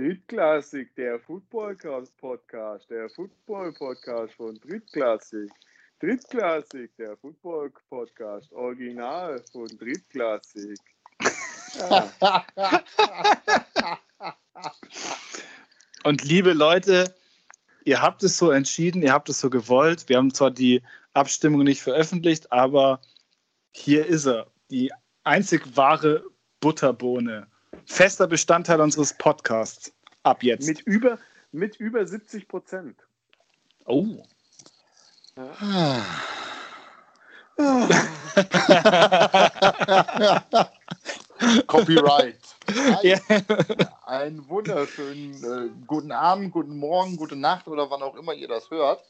Drittklassik, der Football-Podcast, der Football-Podcast von Drittklassik. Drittklassik, der Football-Podcast, Original von Drittklassik. Ja. Und liebe Leute, ihr habt es so entschieden, ihr habt es so gewollt. Wir haben zwar die Abstimmung nicht veröffentlicht, aber hier ist er. Die einzig wahre Butterbohne. Fester Bestandteil unseres Podcasts. Ab jetzt. Mit über, mit über 70 Prozent. oh. Ja. Copyright. Ja. Einen wunderschönen äh, guten Abend, guten Morgen, gute Nacht oder wann auch immer ihr das hört.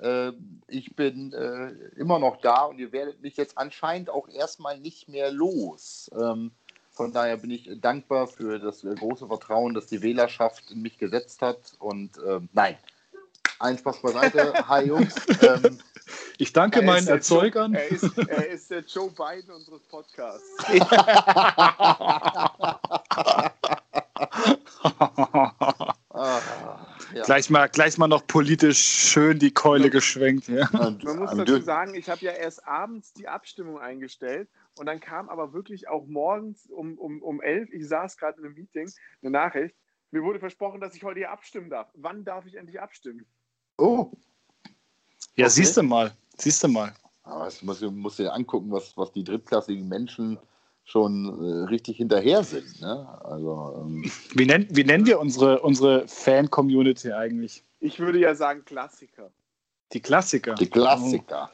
Äh, ich bin äh, immer noch da und ihr werdet mich jetzt anscheinend auch erstmal nicht mehr los. Ähm, von daher bin ich dankbar für das äh, große Vertrauen, das die Wählerschaft in mich gesetzt hat. Und ähm, nein, ein Spaß beiseite. Hi Jungs. Ähm, Ich danke Er meinen Erzeugern. Joe, er, ist, er ist der Joe Biden unseres Podcasts. ah, ja. gleich, mal, gleich mal noch politisch schön die Keule geschwenkt. Ja. Man muss dazu sagen, ich habe ja erst abends die Abstimmung eingestellt und dann kam aber wirklich auch morgens um, um, um 11, ich saß gerade in einem Meeting, eine Nachricht. Mir wurde versprochen, dass ich heute hier abstimmen darf. Wann darf ich endlich abstimmen? Oh, Ja, Okay. siehst du mal. Siehst du mal. aber das muss, muss dir angucken, was, was die drittklassigen Menschen schon äh, richtig hinterher sind. Ne? Also, ähm, Wie, nennen, wie nennen wir unsere, unsere Fan-Community eigentlich? Ich würde ja sagen Klassiker. Die Klassiker. die Klassiker.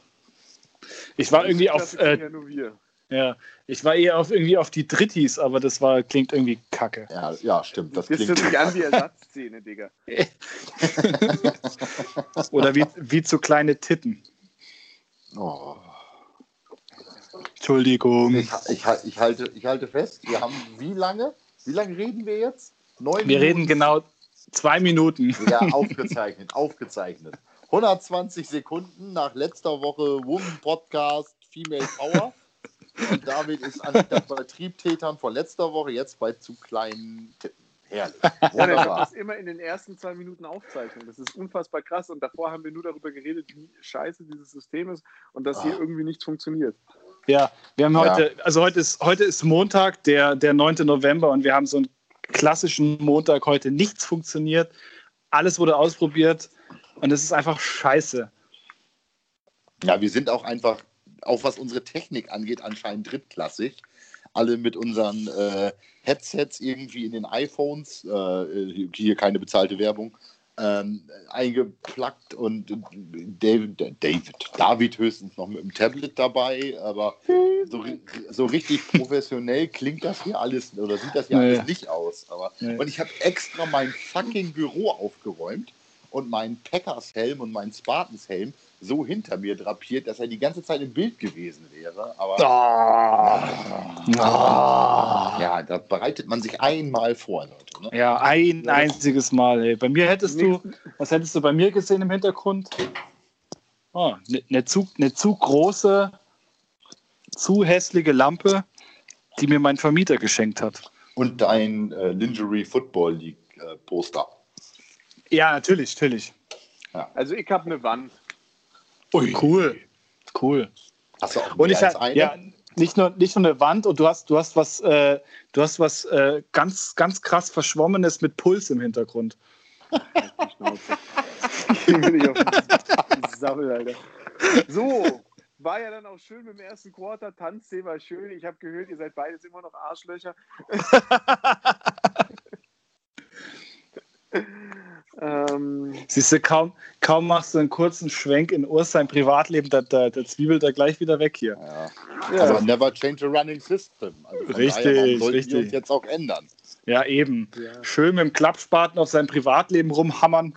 Ich war irgendwie auf, äh, ja nur wir. ja, ich war eher auf irgendwie auf die Drittis, aber das war klingt irgendwie kacke. Ja, ja, stimmt. Das Das klingt. sich an wie Ersatzszene, Digga. Oder wie, wie zu kleine Titten. Oh. Entschuldigung. Ich, ich, ich, halte, ich halte fest, wir haben wie lange? Wie lange reden wir jetzt? Neun Wir reden Minuten? genau zwei Minuten. Ja, aufgezeichnet, aufgezeichnet. 120 Sekunden nach letzter Woche Woman Podcast Female Power. Und David ist anstatt bei Triebtätern von letzter Woche jetzt bei zu kleinen Titten. Herrlich. Ja, Wunderbar. das immer in den ersten zwei Minuten aufzeichnen. Das ist unfassbar krass. Und davor haben wir nur darüber geredet, wie scheiße dieses System ist und dass hier Ah. irgendwie nichts funktioniert. Ja, wir haben Ja. heute, also heute ist, heute ist Montag, der, der 9. November und wir haben so einen klassischen Montag heute. Nichts funktioniert, alles wurde ausprobiert und es ist einfach scheiße. Ja, wir sind auch einfach, auch was unsere Technik angeht, anscheinend drittklassig. Alle mit unseren äh, Headsets irgendwie in den iPhones, äh, hier keine bezahlte Werbung, ähm, eingeplackt und David, David, David höchstens noch mit dem Tablet dabei, aber so, so richtig professionell klingt das hier alles oder sieht das hier Nee. alles nicht aus. Aber, Nee. Und ich habe extra mein fucking Büro aufgeräumt und meinen Packers-Helm und meinen Spartans-Helm so hinter mir drapiert, dass er die ganze Zeit im Bild gewesen wäre. Aber ja, da bereitet man sich einmal vor, Leute. Ne? Ja, ein Ja. einziges Mal. Ey. Bei mir hättest du, was hättest du bei mir gesehen im Hintergrund? Oh, eine ne zu, ne zu große, zu hässliche Lampe, die mir mein Vermieter geschenkt hat. Und dein äh, Lingerie Football League äh, Poster. Ja, natürlich, natürlich. Also ich habe eine Wand. Cool. Cool. Hast du auch Und ich als eine? ja, nicht nur, nicht nur eine Wand und du hast, du hast was, äh, du hast was äh, ganz, ganz krass Verschwommenes mit Puls im Hintergrund. Ich auf den Sammel, Alter. So, war ja dann auch schön mit dem ersten Quarter. Tanzsee war schön. Ich habe gehört, ihr seid beides immer noch Arschlöcher. ähm, Siehst du, kaum, kaum machst du einen kurzen Schwenk in Urs sein Privatleben, da, da, da zwiebelt er gleich wieder weg hier. Ja. ja, Aber never change a running system. Also Richtig, daher, richtig. wir uns jetzt auch ändern. Ja, eben. Ja. Schön mit dem Klappspaten auf sein Privatleben rumhammern.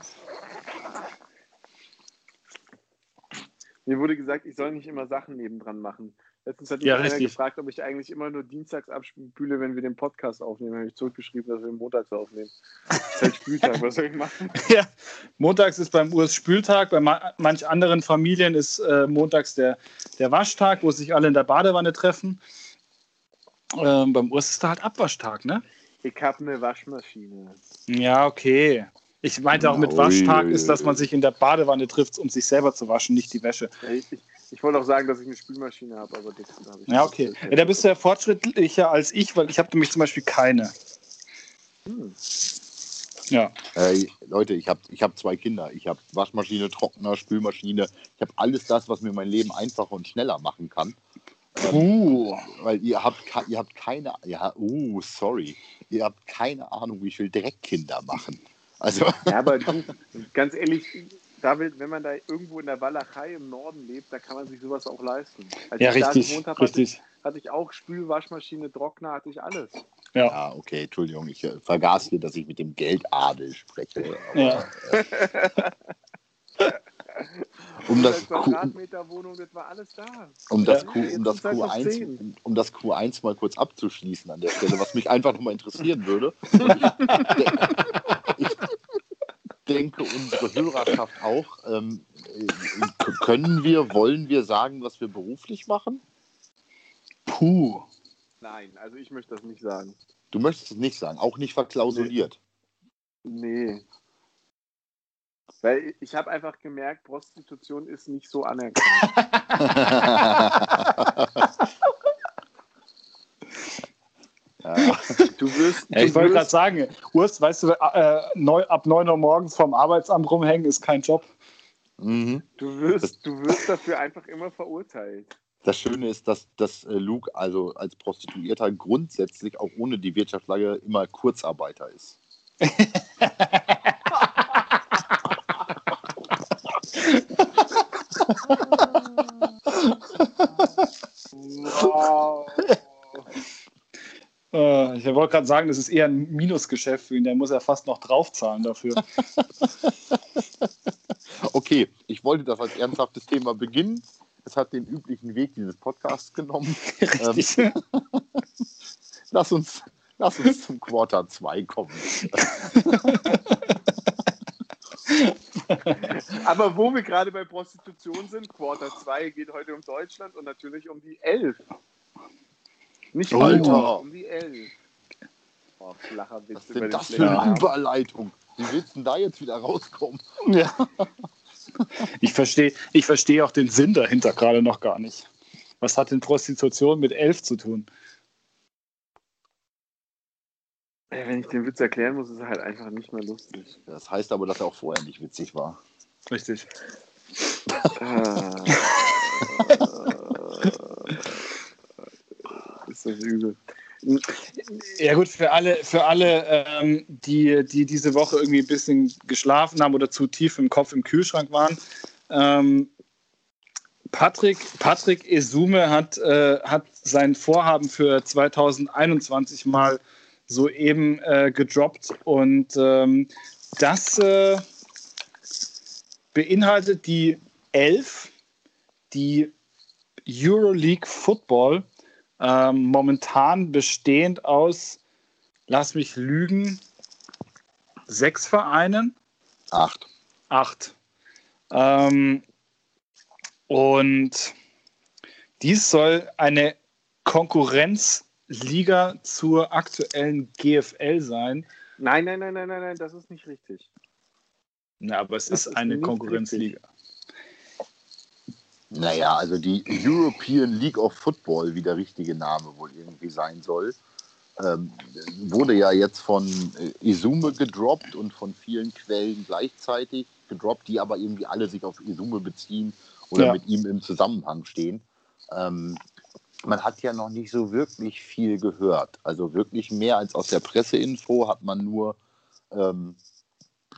mir wurde gesagt, ich soll nicht immer Sachen nebendran machen. Letztens hat mich Ja, einer gefragt, ob ich eigentlich immer nur dienstags abspüle, wenn wir den Podcast aufnehmen. habe ich zurückgeschrieben, dass wir montags aufnehmen. Das ist halt Spieltag, was soll ich machen? Ja, montags ist beim Urs Spültag, bei ma manch anderen Familien ist äh, montags der, der Waschtag, wo sich alle in der Badewanne treffen. Ähm, beim Urs ist da halt Abwaschtag, ne? Ich habe eine Waschmaschine. Ja, okay. Ich meinte auch mit Waschtag ist, dass man sich in der Badewanne trifft, um sich selber zu waschen, nicht die Wäsche. Ich, ich, ich wollte auch sagen, dass ich eine Spülmaschine habe, aber das habe ich Ja, okay. Ja, da bist du ja fortschrittlicher als ich, weil ich habe nämlich zum Beispiel keine. Hm. Ja. Äh, Leute, ich habe ich hab zwei Kinder. Ich habe Waschmaschine, Trockner, Spülmaschine. Ich habe alles das, was mir mein Leben einfacher und schneller machen kann. Puh. Weil ihr habt, ihr habt keine, ja, uh, sorry, ihr habt keine Ahnung, wie viel Dreck Kinder machen. Also, Ja, aber du, ganz ehrlich, David, wenn man da irgendwo in der Walachei im Norden lebt, da kann man sich sowas auch leisten. Als Ja, ich da richtig, gewohnt habe, hatte, ich- richtig. hatte ich auch Spül, Waschmaschine, Trockner, hatte ich alles. Ja. ja, okay, Entschuldigung, ich äh, vergaß hier, dass ich mit dem Geldadel spreche. Aber, Ja. Um das, 100 Q, Quadratmeter Wohnung, das war alles da. um, das Ja. Q, um, das Jetzt sind's halt noch Q1, zehn. um, um das Q1 mal kurz abzuschließen an der Stelle, was mich einfach nochmal interessieren würde. Ich denke, unsere Hörerschaft auch. Ähm, äh, können wir, wollen wir sagen, was wir beruflich machen? Puh. Nein, also ich möchte das nicht sagen. Du möchtest es nicht sagen, auch nicht verklausuliert. Nee. Weil ich habe einfach gemerkt, Prostitution ist nicht so anerkannt. ja. Du wirst, Ja, ich du wollte gerade sagen, Urs, weißt du, äh, neu, ab 9 Uhr morgens vom Arbeitsamt rumhängen ist kein Job. mhm. du, wirst, du wirst dafür einfach immer verurteilt. Das Schöne ist, dass, dass äh, Luke also als Prostituierter grundsätzlich auch ohne die Wirtschaftslage immer Kurzarbeiter ist. Wow. Äh, ich wollte gerade sagen, das ist eher ein Minusgeschäft für ihn. Der muss ja fast noch draufzahlen dafür. Okay, ich wollte das als ernsthaftes Thema beginnen. Es hat den üblichen Weg dieses Podcasts genommen. Richtig. Lass uns, lass uns zum Quarter 2 kommen. Aber wo wir gerade bei Prostitution sind, Quarter 2 geht heute um Deutschland und natürlich um die 11. Nicht Oh. Alter, um die 11. Oh, flacher Witz Was über denn den das für eine. Überleitung? Wie willst du denn da jetzt wieder rauskommen? Ja. Ich verstehe ich versteh auch den Sinn dahinter gerade noch gar nicht. Was hat denn Prostitution mit elf zu tun? Ey, Wenn ich den Witz erklären muss, ist er halt einfach nicht mehr lustig. Das heißt aber, dass er auch vorher nicht witzig war. Richtig. Ah. Ist übel. Ja gut, für alle, für alle ähm, die, die diese Woche irgendwie ein bisschen geschlafen haben oder zu tief im Kopf im Kühlschrank waren. Ähm, Patrick, Patrick Esume hat, äh, hat sein Vorhaben für 2021 mal soeben äh, gedroppt und ähm, das äh, beinhaltet die Elf, die Euroleague Football, ähm, momentan bestehend aus, lass mich lügen, sechs Vereinen, Acht. acht. Ähm, und dies soll eine Konkurrenzliga zur aktuellen GFL sein. Nein, nein, nein, nein, nein, nein, das ist nicht richtig. Na, aber es ist ist eine Konkurrenzliga. Naja, also die European League of Football, wie der richtige Name wohl irgendwie sein soll, ähm, wurde ja jetzt von äh, Izume gedroppt und von vielen Quellen gleichzeitig gedroppt, die aber irgendwie alle sich auf Izume beziehen oder Ja. mit ihm im Zusammenhang stehen. Ähm, man hat ja noch nicht so wirklich viel gehört. Also wirklich mehr als aus der Presseinfo hat man nur ähm,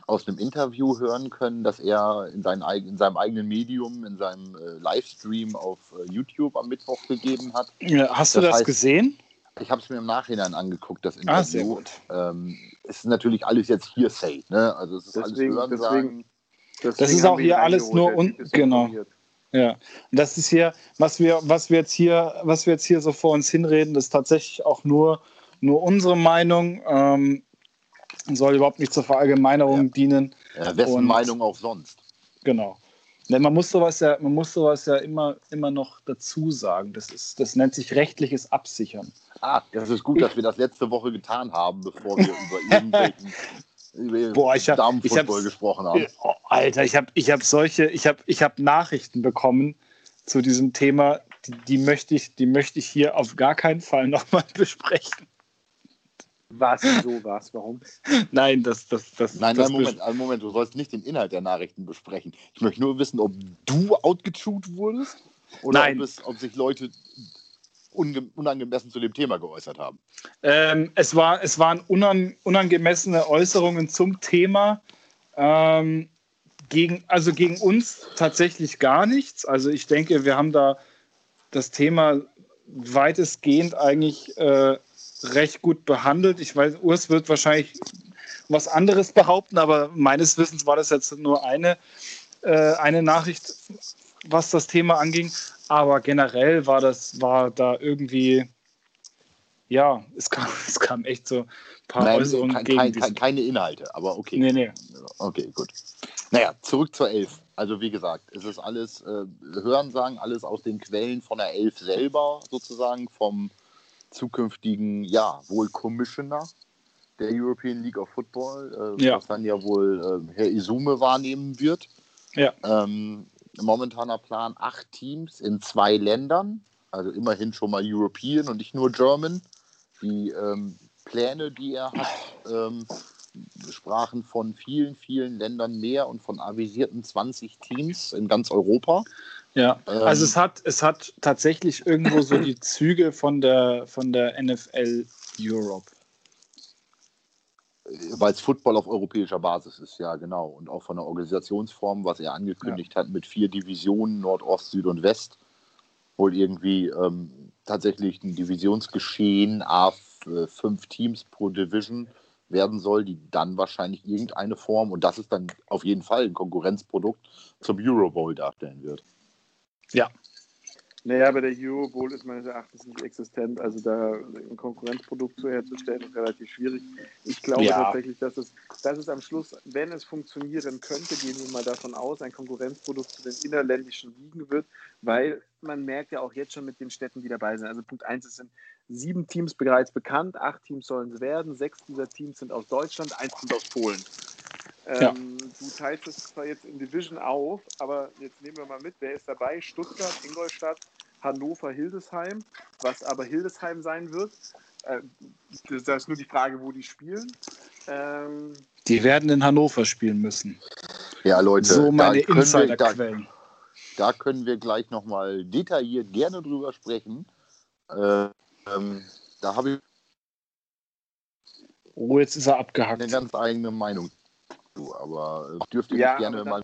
aus einem Interview hören können, dass er in, seinen, in seinem eigenen Medium, in seinem äh, Livestream auf äh, YouTube am Mittwoch gegeben hat. Hast du Das das, heißt- gesehen? Ich habe es mir im Nachhinein angeguckt, das Ah, sehr Interview. gut. Ähm, es ist natürlich alles jetzt Hearsay, ne? Also es ist Deswegen- alles deswegen- Hörensagen. Deswegen ist haben auch hier alles nur un- ist genau. Ja, und das ist hier, was wir, was wir jetzt hier, was wir jetzt hier so vor uns hinreden, das ist tatsächlich auch nur, nur unsere Meinung. Ähm, soll überhaupt nicht zur Verallgemeinerung Ja. dienen. Äh, wessen Und- Meinung auch sonst. Genau. Ne, man muss sowas ja, man muss sowas ja immer, immer noch dazu sagen. Das, ist, das nennt sich rechtliches Absichern. Ah, das ist gut, dass wir das letzte Woche getan haben, bevor wir über irgendwelchen über Boah, ich hab- Damenfußball ich gesprochen haben. Oh, Alter, ich habe ich hab solche, ich habe ich hab Nachrichten bekommen zu diesem Thema, die, die, möchte ich, die möchte ich hier auf gar keinen Fall nochmal besprechen. Was, so was, warum? Nein, das, das, das. Nein, das nein, Moment, einen Moment, du sollst nicht den Inhalt der Nachrichten besprechen. Ich möchte nur wissen, ob du outgetuned wurdest oder Nein. Ob, es, ob sich Leute unangemessen zu dem Thema geäußert haben. Ähm, es, war, es waren unan, unangemessene Äußerungen zum Thema. Ähm, gegen, also gegen uns tatsächlich gar nichts. Also ich denke, wir haben da das Thema weitestgehend eigentlich äh, recht gut behandelt. Ich weiß, Urs wird wahrscheinlich was anderes behaupten, aber meines Wissens war das jetzt nur eine, äh, eine Nachricht, was das Thema anging. Aber generell war das, war da irgendwie, ja, es kam, es kam echt so ein paar Nein, Äußerungen kein, gegen kein, kein, keine Inhalte, aber okay. Nee, nee. Okay, gut. Naja, zurück zur Elf. Also wie gesagt, es ist alles äh, Hörensagen, alles aus den Quellen von der Elf selber sozusagen, vom zukünftigen, ja, wohl Commissioner der European League of Football, äh, Ja. was dann ja wohl äh, Herr Isume wahrnehmen wird. Ja. Ähm, momentaner Plan acht Teams in zwei Ländern, also immerhin schon mal European und nicht nur German. Die ähm, Pläne, die er hat, ähm, sprachen von vielen, vielen Ländern mehr und von avisierten 20 Teams in ganz Europa. Ja, Ähm, also es hat, es hat tatsächlich irgendwo so die Züge von der, von der NFL Europe. Weil es Football auf europäischer Basis ist, ja genau. Und auch von der Organisationsform, was er angekündigt hat, mit vier Divisionen, Nordost, Süd und West. Wohl irgendwie ähm, tatsächlich ein Divisionsgeschehen, A, äh, fünf Teams pro Division werden soll, die dann wahrscheinlich irgendeine Form, und das ist dann auf jeden Fall ein Konkurrenzprodukt, zum Euro Bowl darstellen wird. Naja, aber der Euro Bowl ist meines Erachtens nicht existent. Also da ein Konkurrenzprodukt zu herzustellen, ist relativ schwierig. Ich glaube Ja. tatsächlich, dass es, dass es am Schluss, wenn es funktionieren könnte, gehen wir mal davon aus, ein Konkurrenzprodukt zu den innerländischen Ligen wird, weil man merkt ja auch jetzt schon mit den Städten, die dabei sind. Also Punkt 1, es sind sieben Teams bereits bekannt, acht Teams sollen es werden, sechs dieser Teams sind aus Deutschland, eins kommt aus Polen. Ja. Ähm, du teilst es zwar jetzt in Division auf, aber jetzt nehmen wir mal mit, wer ist dabei? Stuttgart, Ingolstadt, Hannover, Hildesheim, was aber Hildesheim sein wird. Äh, das das ist nur die Frage, wo die spielen. Ähm, Die werden in Hannover spielen müssen. Ja, Leute, So meine da, können wir, da, Insiderquellen. da können wir gleich nochmal detailliert gerne drüber sprechen. Äh, ähm, da habe ich Oh, jetzt ist er eine abgehackt. ganz eigene Meinung zu, aber äh, dürft ihr Ja, mich gerne aber mal.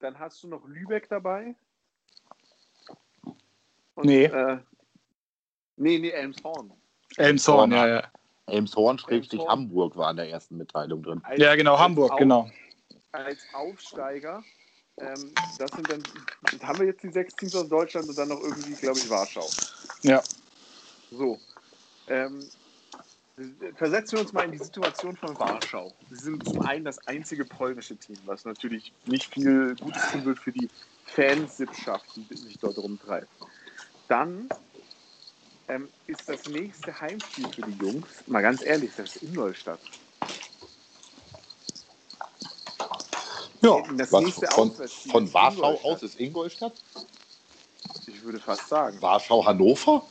dann hast du noch Lübeck dabei. Und, Nee. Äh, nee, nee, Elmshorn. Elmshorn, ja, ja. Elmshorn, Schrägstrich Elmshorn. Hamburg war in der ersten Mitteilung drin. Als- Ja, genau, Hamburg, Auf- genau. Als Aufsteiger. Ähm, das sind dann, haben wir jetzt die sechs Teams aus Deutschland und dann noch irgendwie, glaube ich, Warschau. Ja. So. Ähm, versetzen wir uns mal in die Situation von Warschau. Sie sind zum einen das einzige polnische Team, was natürlich nicht viel Gutes tun wird für die Fansippschaft, die sich dort rumtreibt. Dann ähm, ist das nächste Heimspiel für die Jungs, mal ganz ehrlich, das ist Ingolstadt. Ja, Das was nächste von, von Warschau aus ist Ingolstadt? Ich würde fast sagen. Warschau, Hannover?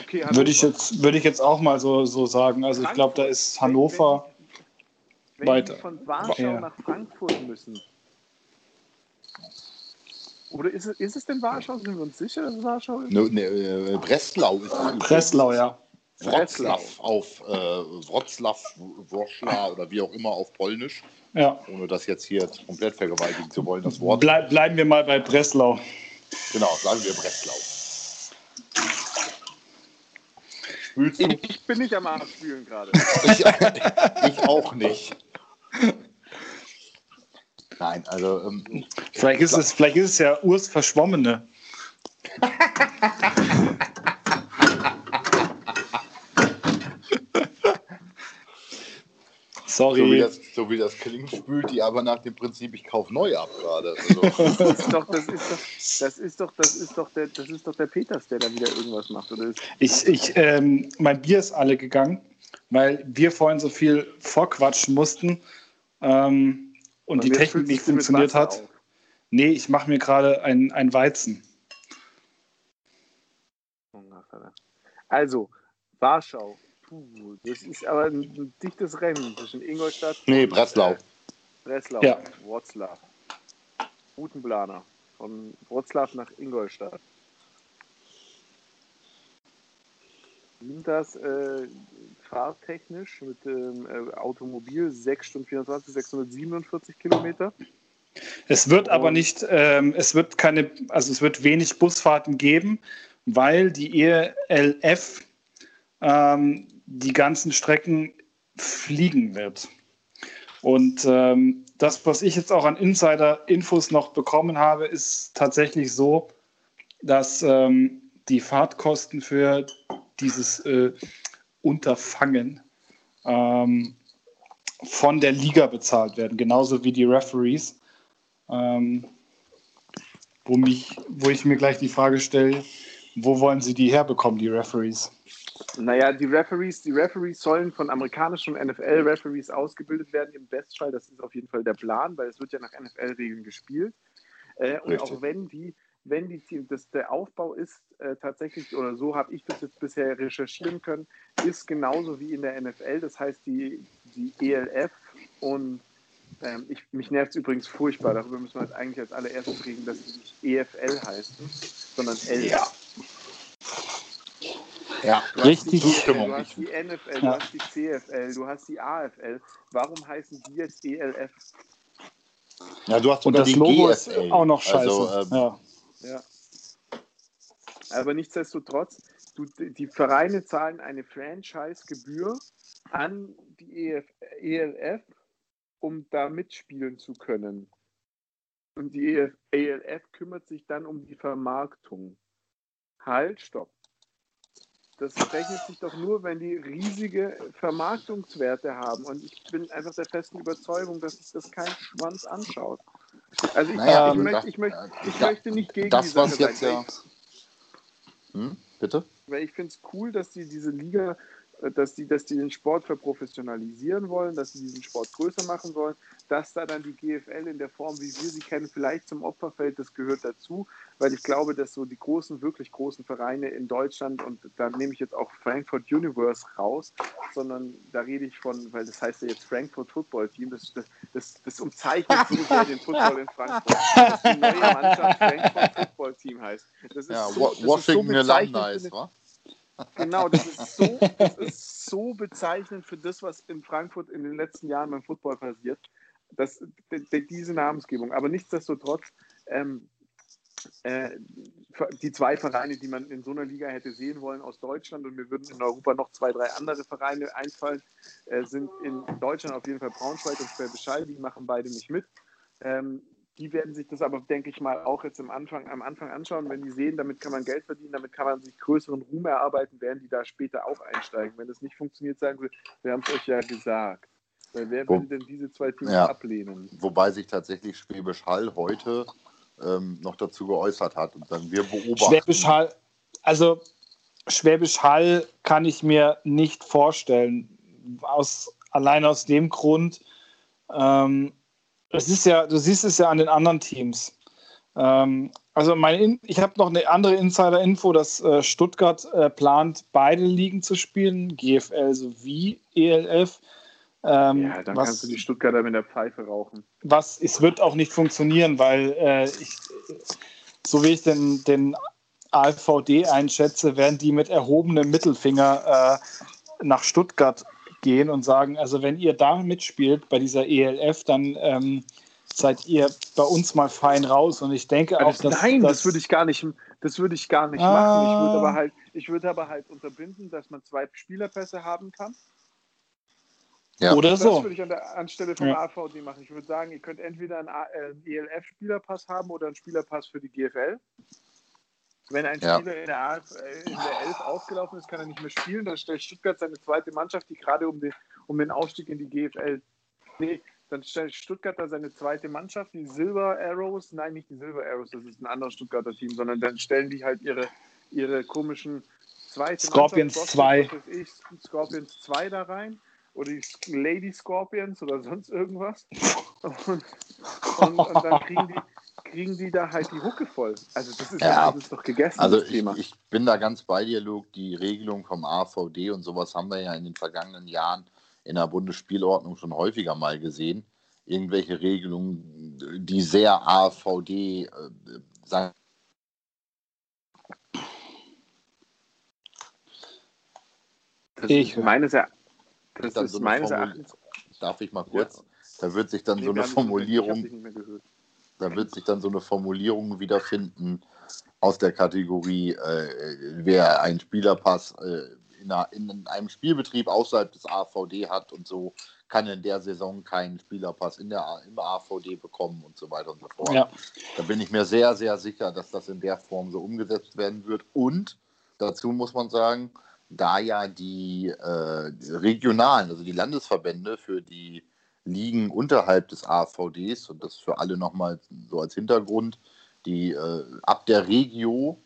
Okay, Würde ich, Hannover. jetzt, würde ich jetzt auch mal so, so sagen. Also ich glaube, da ist Hannover. wenn, wenn weiter. Die von Warschau Ja. nach Frankfurt müssen. Oder ist es, ist es denn Warschau? Sind wir uns sicher, dass es Warschau ist? Ne, ne, äh, Breslau ist es. Breslau, ja. Wroclaw auf äh, Wroclaw, Wroclaw oder wie auch immer auf Polnisch, ja. ohne das jetzt hier komplett vergewaltigen zu wollen, das Wort. Blei bleiben wir mal bei Breslau. Genau, sagen wir Breslau. Fühlst du? Ich, ich bin nicht am Arsch spielen gerade. Ich, ich auch nicht. Nein, also ähm, Vielleicht ist es, vielleicht ist es ja Urs Verschwommene. Sorry. So wie, das, so wie das klingt, spült die aber nach dem Prinzip, ich kaufe neu ab gerade. Also, Das ist doch, das ist doch, das ist doch, das ist doch der, das ist doch der Peters, der da wieder irgendwas macht, oder ist? Ich, ich, ähm, mein Bier ist alle gegangen, weil wir vorhin so viel vorquatschen mussten ähm, und die jetzt Technik nicht funktioniert hat. auf. Nee, ich mache mir gerade ein, ein Weizen. Also, Warschau. Puh, das ist aber ein, ein dichtes Rennen zwischen Ingolstadt nee, und, Breslau. Äh, Breslau, Ja. Wroclaw. Routenplaner. Von Wroclaw nach Ingolstadt. Dient das äh, fahrtechnisch mit dem äh, Automobil 6 Stunden 24, 647 Kilometer? Es wird aber nicht, ähm, es wird keine, also es wird wenig Busfahrten geben, weil die ELF ähm, die ganzen Strecken fliegen wird. Und ähm, das, was ich jetzt auch an Insider-Infos noch bekommen habe, ist tatsächlich so, dass ähm, die Fahrtkosten für dieses äh, Unterfangen ähm, von der Liga bezahlt werden, genauso wie die Referees. Ähm, wo, mich, wo ich mir gleich die Frage stelle, wo wollen sie die herbekommen, die Referees? Naja, die Referees, die Referees sollen von amerikanischen NFL-Referees ausgebildet werden. Im Bestfall, das ist auf jeden Fall der Plan, weil es wird ja nach NFL-Regeln gespielt. Äh, und auch wenn die, wenn die Team, das, der Aufbau ist äh, tatsächlich, oder so habe ich das jetzt bisher recherchieren können, ist genauso wie in der NFL. Das heißt, die, die ELF und ähm, ich, mich nervt es übrigens furchtbar, darüber müssen wir jetzt eigentlich als allererstes reden, dass die nicht EFL heißen, sondern L. Ja. Ja, Du hast Richtig. Die, Zustimmung. du hast die NFL, Ja. du hast die CFL, du hast die AFL. Warum heißen die jetzt E ELF? ja du hast Und sogar das die Logo ist GFL. auch noch scheiße. Also, ähm, ja. Ja. Aber nichtsdestotrotz, du, die Vereine zahlen eine Franchise-Gebühr an die EF, ELF, um da mitspielen zu können. Und die EF, ELF kümmert sich dann um die Vermarktung. Halt, stopp. Das rechnet sich doch nur, wenn die riesige Vermarktungswerte haben. Und ich bin einfach der festen Überzeugung, dass sich das kein Schwanz anschaut. Also ich, Naja, ich, möchte, ich, möchte, ich da- möchte nicht gegen das, die Sache was jetzt sein. ja. Hm, bitte? Weil ich finde es cool, dass die diese Liga, äh, dass die, dass die den Sport verprofessionalisieren wollen, dass sie diesen Sport größer machen wollen, dass da dann die GFL in der Form, wie wir sie kennen, vielleicht zum Opfer fällt, das gehört dazu, weil ich glaube, dass so die großen, wirklich großen Vereine in Deutschland, und da nehme ich jetzt auch Frankfurt Universe raus, sondern da rede ich von, weil das heißt ja jetzt Frankfurt Football Team, das, das, das, das umzeichnet so sehr den Football in Frankfurt, dass die neue Mannschaft Frankfurt Football Team heißt. Das ist Ja, so, das ist so Washington Alumni, wa? Genau, das ist, so, das ist so bezeichnend für das, was in Frankfurt in den letzten Jahren beim Football passiert. Das, diese Namensgebung. Aber nichtsdestotrotz, ähm, äh, die zwei Vereine, die man in so einer Liga hätte sehen wollen aus Deutschland, und mir würden in Europa noch zwei, drei andere Vereine einfallen, äh, sind in Deutschland auf jeden Fall Braunschweig und Schwäbisch. Die machen beide nicht mit. Ähm, die werden sich das aber, denke ich mal, auch jetzt im Anfang, am Anfang anschauen. Wenn die sehen, damit kann man Geld verdienen, damit kann man sich größeren Ruhm erarbeiten, werden die da später auch einsteigen. Wenn das nicht funktioniert, sagen sie, wir haben es euch ja gesagt. Weil wer will denn diese zwei Teams Ja. ablehnen? Wobei sich tatsächlich Schwäbisch Hall heute ähm, noch dazu geäußert hat. Und dann wir beobachten. Schwäbisch Hall, also Schwäbisch Hall kann ich mir nicht vorstellen. Aus, allein aus dem Grund, ähm, es ist ja, du siehst es ja an den anderen Teams. Ähm, also meine, In- ich habe noch eine andere Insider-Info, dass äh, Stuttgart äh, plant, beide Ligen zu spielen, GFL sowie ELF. Ähm, Ja, dann was, kannst du die Stuttgarter mit der Pfeife rauchen. was es wird auch nicht funktionieren, weil äh, ich, so wie ich den, den AVD einschätze, werden die mit erhobenem Mittelfinger äh, nach Stuttgart gehen und sagen, also wenn ihr da mitspielt bei dieser ELF, dann ähm, seid ihr bei uns mal fein raus. Und ich denke auch, das, dass nein, das, dass- würde ich gar nicht, das würde ich gar nicht Ah. machen. Ich würde aber halt, ich würde aber halt unterbinden, dass man zwei Spielerpässe haben kann. Ja. oder Das so. würde ich an der Anstelle vom Ja. AVD machen. Ich würde sagen, ihr könnt entweder einen, A- äh, einen ELF-Spielerpass haben oder einen Spielerpass für die GFL. Wenn ein Ja. Spieler in der, AF, äh, in der Elf aufgelaufen ist, kann er nicht mehr spielen. Dann stellt Stuttgart seine zweite Mannschaft, die gerade um den, um den Aufstieg in die GFL. Nee, dann stellt Stuttgart da seine zweite Mannschaft, die Silver Arrows. Nein, nicht die Silver Arrows, das ist ein anderes Stuttgarter Team, sondern dann stellen die halt ihre, ihre komischen zweite Scorpions Mannschaft, 2. was weiß ich, Scorpions 2 da rein. Oder die Lady Scorpions oder sonst irgendwas. Und, und, und dann kriegen die, kriegen die da halt die Hucke voll. Also das ist, Ja. ja, das ist doch gegessen, Also das ich, Thema. ich bin da ganz bei dir, Luke. Die Regelung vom AVD und sowas haben wir ja in den vergangenen Jahren in der Bundesspielordnung schon häufiger mal gesehen. Irgendwelche Regelungen, die sehr AVD äh, sagen. Das Ich- ist meines, Er das dann ist so eine meines Erachtens. Darf ich mal kurz? Da wird sich dann so eine ich hab Formulierung da wird sich dann so eine Formulierung wiederfinden aus der Kategorie, äh, wer einen Spielerpass äh, in, einer, in einem Spielbetrieb außerhalb des AVD hat und so, kann in der Saison keinen Spielerpass in der, im AVD bekommen und so weiter und so fort. Ja. Da bin ich mir sehr, sehr sicher, dass das in der Form so umgesetzt werden wird. Und dazu muss man sagen, da ja die äh, regionalen, also die Landesverbände für die Ligen unterhalb des AVDs, und das für alle nochmal so als Hintergrund, die äh, ab der Regio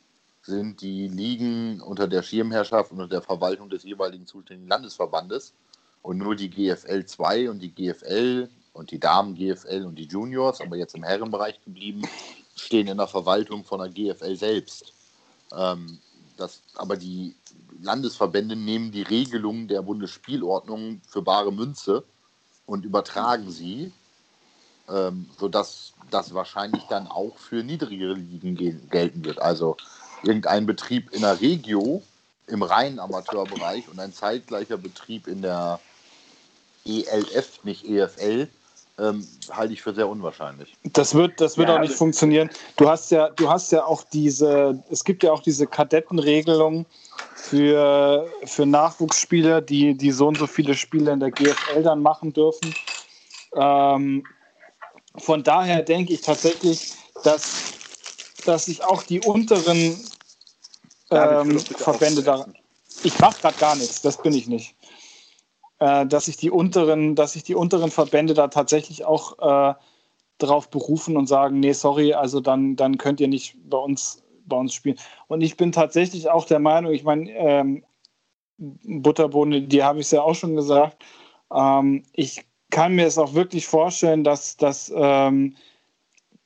sind die Ligen unter der Schirmherrschaft und unter der Verwaltung des jeweiligen zuständigen Landesverbandes. Und nur die GFL 2 und die GFL und die Damen GFL und die Juniors, aber jetzt im Herrenbereich geblieben, stehen in der Verwaltung von der GFL selbst. Ähm, das, aber die Landesverbände nehmen die Regelungen der Bundesspielordnung für bare Münze und übertragen sie, ähm, sodass das wahrscheinlich dann auch für niedrigere Ligen gel- gelten wird. Also irgendein Betrieb in der Regio im reinen Amateurbereich und ein zeitgleicher Betrieb in der ELF, nicht EFL, ähm, halte ich für sehr unwahrscheinlich. Das wird, das wird Ja, auch nicht also- funktionieren. Du hast ja, du hast ja auch diese, es gibt ja auch diese Kadettenregelung für, für Nachwuchsspieler, die, die so und so viele Spiele in der GFL dann machen dürfen. Ähm, von daher denke ich tatsächlich, dass, dass sich auch die unteren ähm, Verbände da. Ich mache gerade gar nichts, das bin ich nicht. Äh, dass sich die unteren, dass sich die unteren Verbände da tatsächlich auch äh, darauf berufen und sagen, nee, sorry, also dann, dann könnt ihr nicht bei uns, bei uns spielen. Und ich bin tatsächlich auch der Meinung, ich meine, ähm, Butterbohne, die habe ich ja auch schon gesagt. Ähm, ich kann mir es auch wirklich vorstellen, dass, dass ähm,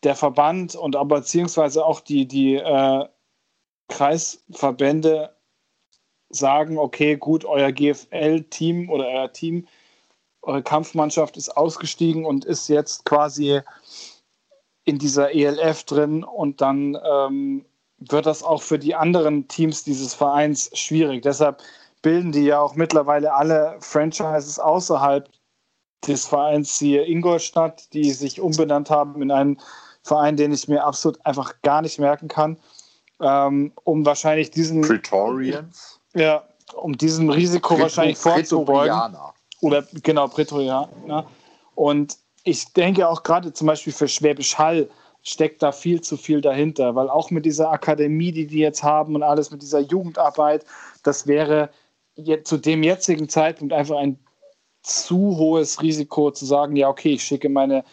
der Verband und aber beziehungsweise auch die, die äh, Kreisverbände sagen, okay, gut, euer GFL-Team oder euer Team, eure Kampfmannschaft ist ausgestiegen und ist jetzt quasi in dieser ELF drin und dann ähm, wird das auch für die anderen Teams dieses Vereins schwierig. Deshalb bilden die ja auch mittlerweile alle Franchises außerhalb des Vereins hier Ingolstadt, die sich umbenannt haben in einen Verein, den ich mir absolut einfach gar nicht merken kann, ähm, um wahrscheinlich diesen Praetorians. ja, um diesem Risiko wahrscheinlich vorzubeugen. Oder genau, Prätorianer. Und ich denke auch gerade zum Beispiel für Schwäbisch Hall steckt da viel zu viel dahinter, weil auch mit dieser Akademie, die die jetzt haben und alles mit dieser Jugendarbeit, das wäre jetzt zu dem jetzigen Zeitpunkt einfach ein zu hohes Risiko zu sagen, ja, okay, ich schicke meine,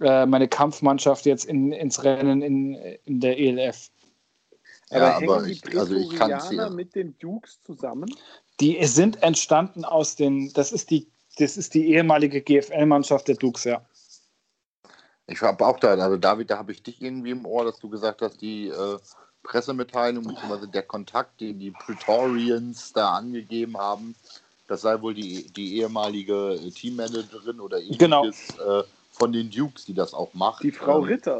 äh, meine Kampfmannschaft jetzt in, ins Rennen in, in der ELF. Aber Ja, hängen aber die ich, also ich kann es Prätorianer hier. mit den Dukes zusammen? Die sind entstanden aus den, das ist die, das ist die ehemalige GFL-Mannschaft der Dukes, ja. Ich habe auch da, also David, da habe ich dich irgendwie im Ohr, dass du gesagt hast, die äh, Pressemitteilung bzw. der Kontakt, den die Praetorians da angegeben haben, das sei wohl die, die ehemalige äh, Teammanagerin oder ähnliches Genau. äh, von den Dukes, die das auch macht. Die Frau Ähm, Ritter.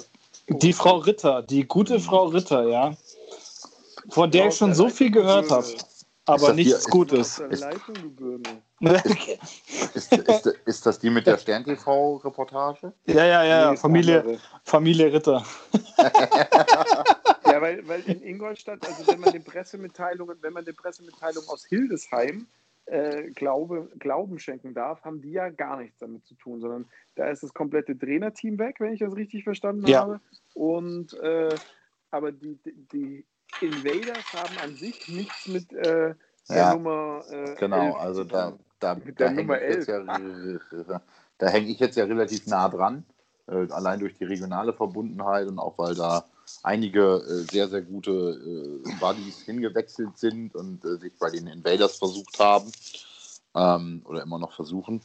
Die Frau Ritter, die gute Frau Ritter, ja. Von der ich schon so viel gehört habe, aber nichts hier- ist- Aus Gutes. du Birne. Ist, ist, ist das die mit der Stern-TV-Reportage? ja, ja, ja, Nee, Familie, andere. Familie Ritter. Ja, weil, weil in Ingolstadt, also wenn man den Pressemitteilungen, wenn man den Pressemitteilungen aus Hildesheim äh, Glaube, Glauben schenken darf, haben die ja gar nichts damit zu tun, sondern da ist das komplette Trainerteam weg, wenn ich das richtig verstanden Ja. habe. Und äh, aber die, die, die Invaders haben an sich nichts mit äh, der Ja, Nummer. Äh, Genau, 11 also da, da, Mit da der hänge Nummer ich, jetzt 11. ja, da häng ich jetzt ja relativ nah dran, äh, allein durch die regionale Verbundenheit und auch weil da einige äh, sehr, sehr gute äh, Buddies hingewechselt sind und äh, sich bei den Invaders versucht haben ähm, oder immer noch versuchen.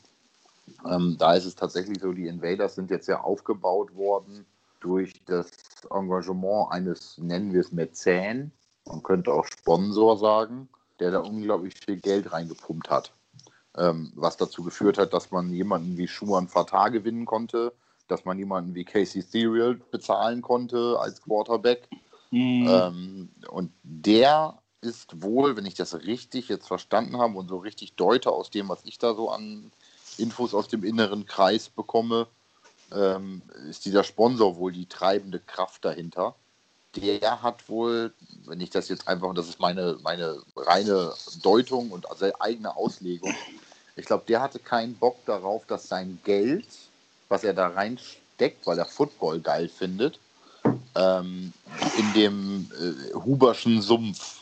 Ähm, da ist es tatsächlich so, die Invaders sind jetzt ja aufgebaut worden durch das Engagement eines, nennen wir es Mäzen, man könnte auch Sponsor sagen, der da unglaublich viel Geld reingepumpt hat. Ähm, was dazu geführt hat, dass man jemanden wie Schumann Fatah gewinnen konnte, dass man jemanden wie Casey Serial bezahlen konnte als Quarterback. Mhm. Ähm, und der ist wohl, wenn ich das richtig jetzt verstanden habe und so richtig deute aus dem, was ich da so an Infos aus dem inneren Kreis bekomme, ähm, ist dieser Sponsor wohl die treibende Kraft dahinter. Der hat wohl, wenn ich das jetzt einfach, und das ist meine, meine reine Deutung und also eigene Auslegung, ich glaube, der hatte keinen Bock darauf, dass sein Geld, was er da reinsteckt, weil er Football geil findet, ähm, in dem äh, Huberschen Sumpf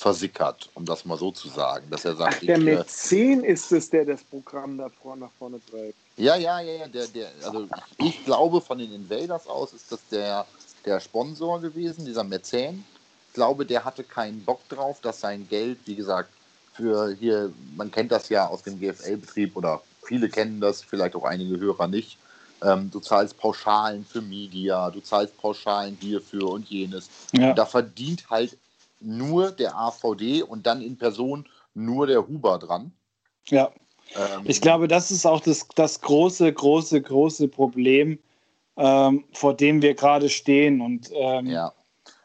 versickert, um das mal so zu sagen. Dass er sagt, Ach, der äh, Mäzen ist es, der das Programm da vorne nach vorne treibt. ja, ja, ja, ja, der, der, also ich, ich glaube, von den Invaders aus ist das der, der Sponsor gewesen, dieser Mäzen. Ich glaube, der hatte keinen Bock drauf, dass sein Geld, wie gesagt, für hier, man kennt das ja aus dem GFL-Betrieb oder viele kennen das, vielleicht auch einige Hörer nicht. Ähm, du zahlst Pauschalen für Media, du zahlst Pauschalen hierfür und jenes. ja. Und da verdient halt nur der AVD und dann in Person nur der Huber dran. ja. Ähm, Ich glaube, das ist auch das, das große, große, große Problem, ähm, vor dem wir gerade stehen. Und ähm, ja.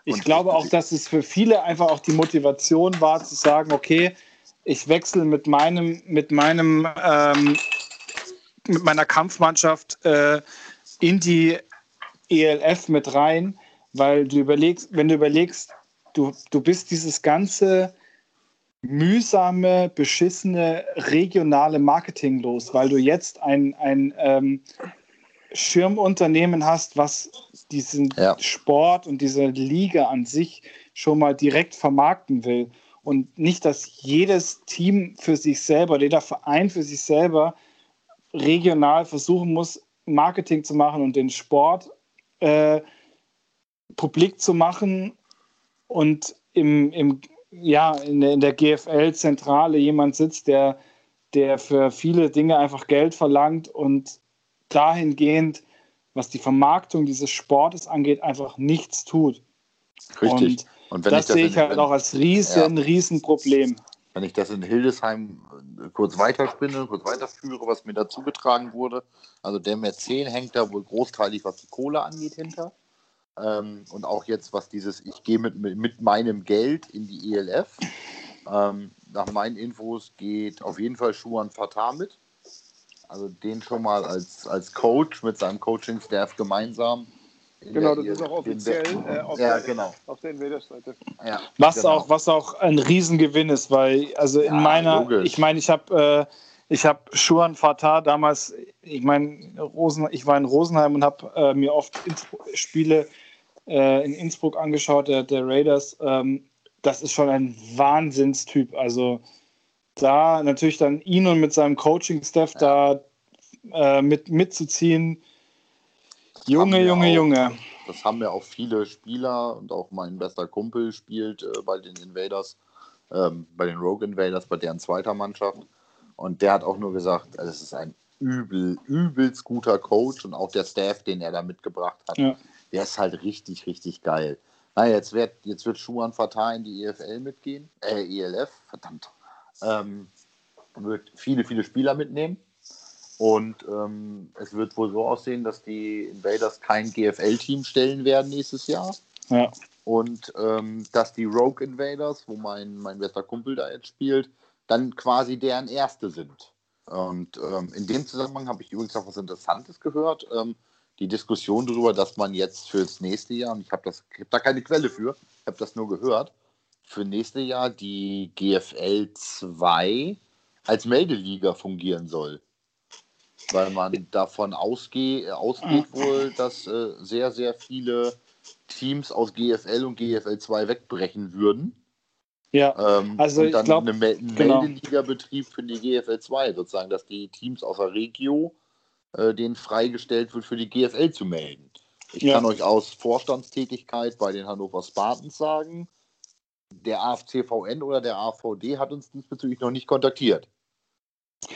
ich Und- glaube auch, dass es für viele einfach auch die Motivation war, zu sagen, okay, ich wechsle mit meinem, mit meinem, ähm, mit meiner Kampfmannschaft äh, in die ELF mit rein, weil du überlegst, wenn du überlegst, du, du bist dieses ganze mühsame, beschissene regionale Marketing los, weil du jetzt ein, ein ähm, Schirmunternehmen hast, was diesen Ja. Sport und diese Liga an sich schon mal direkt vermarkten will. Und nicht, dass jedes Team für sich selber, jeder Verein für sich selber regional versuchen muss, Marketing zu machen und den Sport äh, publik zu machen und im, im, ja, in der, in der GFL-Zentrale jemand sitzt, der, der für viele Dinge einfach Geld verlangt und dahingehend, was die Vermarktung dieses Sportes angeht, einfach nichts tut. Richtig. Und Und das, sehe ich halt wenn, auch als riesen, riesen Problem. wenn ich das in Hildesheim äh, kurz weiterspinne, kurz weiterführe, was mir da zugetragen wurde, also der Mäzen hängt da wohl großteilig, was die Kohle angeht, hinter. Ähm, und auch jetzt, was dieses, ich gehe mit, mit, mit meinem Geld in die ELF. Ähm, nach meinen Infos geht auf jeden Fall Schuhan Fatah mit. Also den schon mal als, als Coach mit seinem Coaching-Staff gemeinsam. in Genau, das ist auch offiziell äh, auf, Ja, der, genau. auf der Invaders-Seite. Ja, Was, genau. auch, was auch ein Riesengewinn ist, weil, also in Ja, meiner, logisch. ich meine, ich habe äh, ich habe Schuhan Fatah damals, ich meine, Rosen, ich war in Rosenheim und habe äh, mir oft Innsbruck, Spiele äh, in Innsbruck angeschaut, der, der Raiders. Ähm, das ist schon ein Wahnsinnstyp. Also da natürlich dann ihn und mit seinem Coaching-Staff da äh, mit, mitzuziehen. Junge, Junge, auch. Junge. Das haben ja auch viele Spieler und auch mein bester Kumpel spielt äh, bei den Invaders, ähm, bei den Rogue Invaders, bei deren zweiter Mannschaft. Und der hat auch nur gesagt, also es ist ein übel, übelst guter Coach und auch der Staff, den er da mitgebracht hat, Ja. der ist halt richtig, richtig geil. Na, jetzt wird, jetzt wird Schuhan Fatah in die EFL mitgehen, äh, ELF, verdammt. Ähm, wird viele, viele Spieler mitnehmen. Und ähm, es wird wohl so aussehen, dass die Invaders kein GFL-Team stellen werden nächstes Jahr. Ja. Und ähm, dass die Rogue Invaders, wo mein, mein bester Kumpel da jetzt spielt, dann quasi deren Erste sind. Und ähm, in dem Zusammenhang habe ich übrigens auch was Interessantes gehört. Ähm, die Diskussion darüber, dass man jetzt fürs nächste Jahr, und ich habe das- ich hab da keine Quelle für, ich habe das nur gehört, für nächste Jahr die GFL 2 als Meldeliga fungieren soll. Weil man davon ausgeh, ausgeht wohl, dass äh, sehr, sehr viele Teams aus GFL und GFL 2 wegbrechen würden. Ja, Ähm, Also und ich dann glaub, eine Mel einen genau. Meldeliga-Betrieb für die GFL 2, sozusagen, dass die Teams aus der Regio äh, denen freigestellt wird, für die GFL zu melden. Ich Ja. kann euch aus Vorstandstätigkeit bei den Hannover Spartans sagen, der AFCVN oder der AVD hat uns diesbezüglich noch nicht kontaktiert.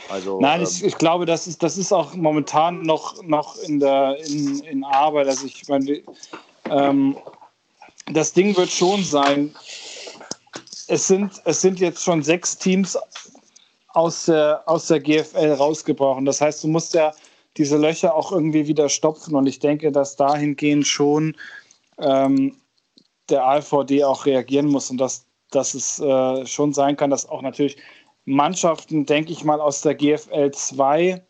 Also, Nein, ähm, ich, ich glaube, das ist, das ist auch momentan noch, noch in, der, in, in Arbeit. Also ich meine, ähm, das Ding wird schon sein, es sind, es sind jetzt schon sechs Teams aus der, aus der GFL rausgebrochen. Das heißt, du musst ja diese Löcher auch irgendwie wieder stopfen. Und ich denke, dass dahingehend schon ähm, der AVD auch reagieren muss und dass, dass es äh, schon sein kann, dass auch natürlich Mannschaften, denke ich mal, aus der GFL 2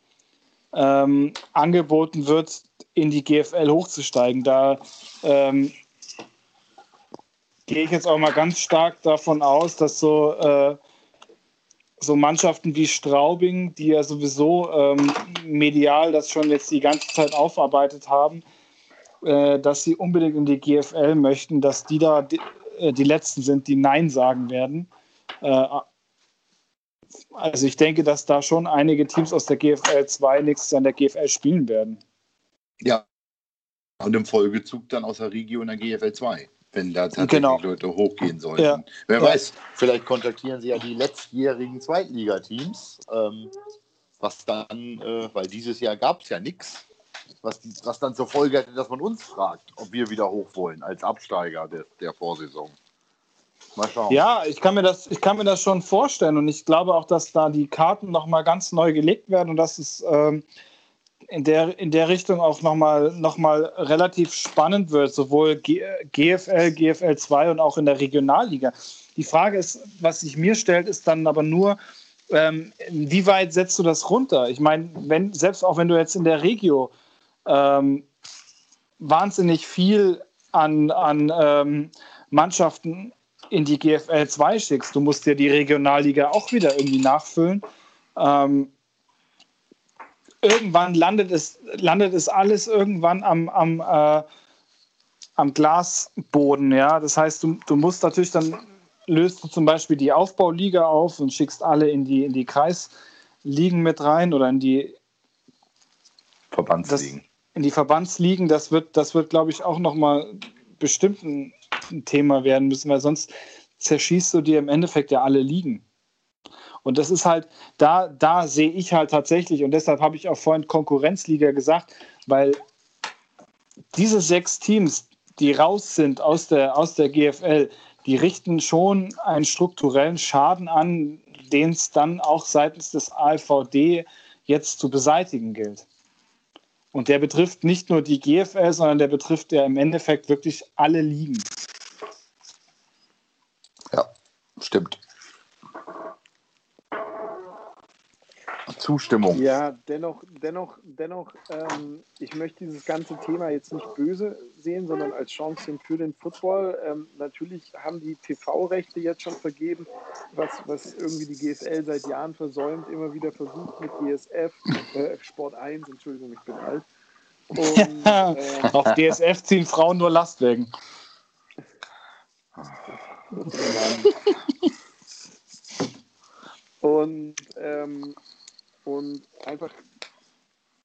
ähm, angeboten wird, in die GFL hochzusteigen. Da ähm, gehe ich jetzt auch mal ganz stark davon aus, dass so, äh, so Mannschaften wie Straubing, die ja sowieso ähm, medial das schon jetzt die ganze Zeit aufarbeitet haben, dass sie unbedingt in die GFL möchten, dass die da die, äh, die Letzten sind, die Nein sagen werden. Äh, also ich denke, dass da schon einige Teams aus der GFL 2 nächstes Jahr in der GFL spielen werden. ja. Und im Folgezug dann aus der Region der GFL 2, wenn da tatsächlich Genau. Leute hochgehen sollten. Ja. Wer Ja. weiß, vielleicht kontaktieren sie ja die letztjährigen Zweitligateams, ähm, was dann, äh, weil dieses Jahr gab es ja nichts, was, was dann zur Folge hätte, dass man uns fragt, ob wir wieder hoch wollen als Absteiger der, der Vorsaison. Mal schauen. Ja, ich kann, mir das, ich kann mir das schon vorstellen und ich glaube auch, dass da die Karten nochmal ganz neu gelegt werden und dass es ähm, in, der, in der Richtung auch nochmal noch mal relativ spannend wird, sowohl G GFL, GFL 2 und auch in der Regionalliga. Die Frage ist, was sich mir stellt, ist dann aber nur, ähm, inwieweit setzt du das runter? Ich meine, selbst auch wenn du jetzt in der Regio ähm, wahnsinnig viel an, an ähm, Mannschaften in die GFL 2 schickst, du musst dir die Regionalliga auch wieder irgendwie nachfüllen. Ähm, irgendwann landet es, landet es alles irgendwann am, am, äh, am Glasboden. Ja? Das heißt, du, du musst natürlich dann, löst du zum Beispiel die Aufbauliga auf und schickst alle in die, in die Kreisligen mit rein oder in die, Verbandsligen. In die Verbandsligen. Das wird, das wird glaube ich, auch nochmal bestimmt ein, ein Thema werden müssen, weil sonst zerschießt du dir im Endeffekt ja alle Ligen. Und das ist halt, da, da sehe ich halt tatsächlich, und deshalb habe ich auch vorhin Konkurrenzliga gesagt, weil diese sechs Teams, die raus sind aus der, aus der GFL, die richten schon einen strukturellen Schaden an, den es dann auch seitens des ALVD jetzt zu beseitigen gilt. Und der betrifft nicht nur die GFL, sondern der betrifft ja im Endeffekt wirklich alle Ligen. Ja, stimmt. Zustimmung. Ja, dennoch, dennoch, dennoch, ähm, ich möchte dieses ganze Thema jetzt nicht böse sehen, sondern als Chance sehen für den Football. Ähm, natürlich haben die TV-Rechte jetzt schon vergeben, was, was irgendwie die GFL seit Jahren versäumt, immer wieder versucht mit GSF, äh, Sport 1, Entschuldigung, ich bin alt. Und, ähm, Auf DSF ziehen Frauen nur Lastwagen. Und, ähm, und einfach,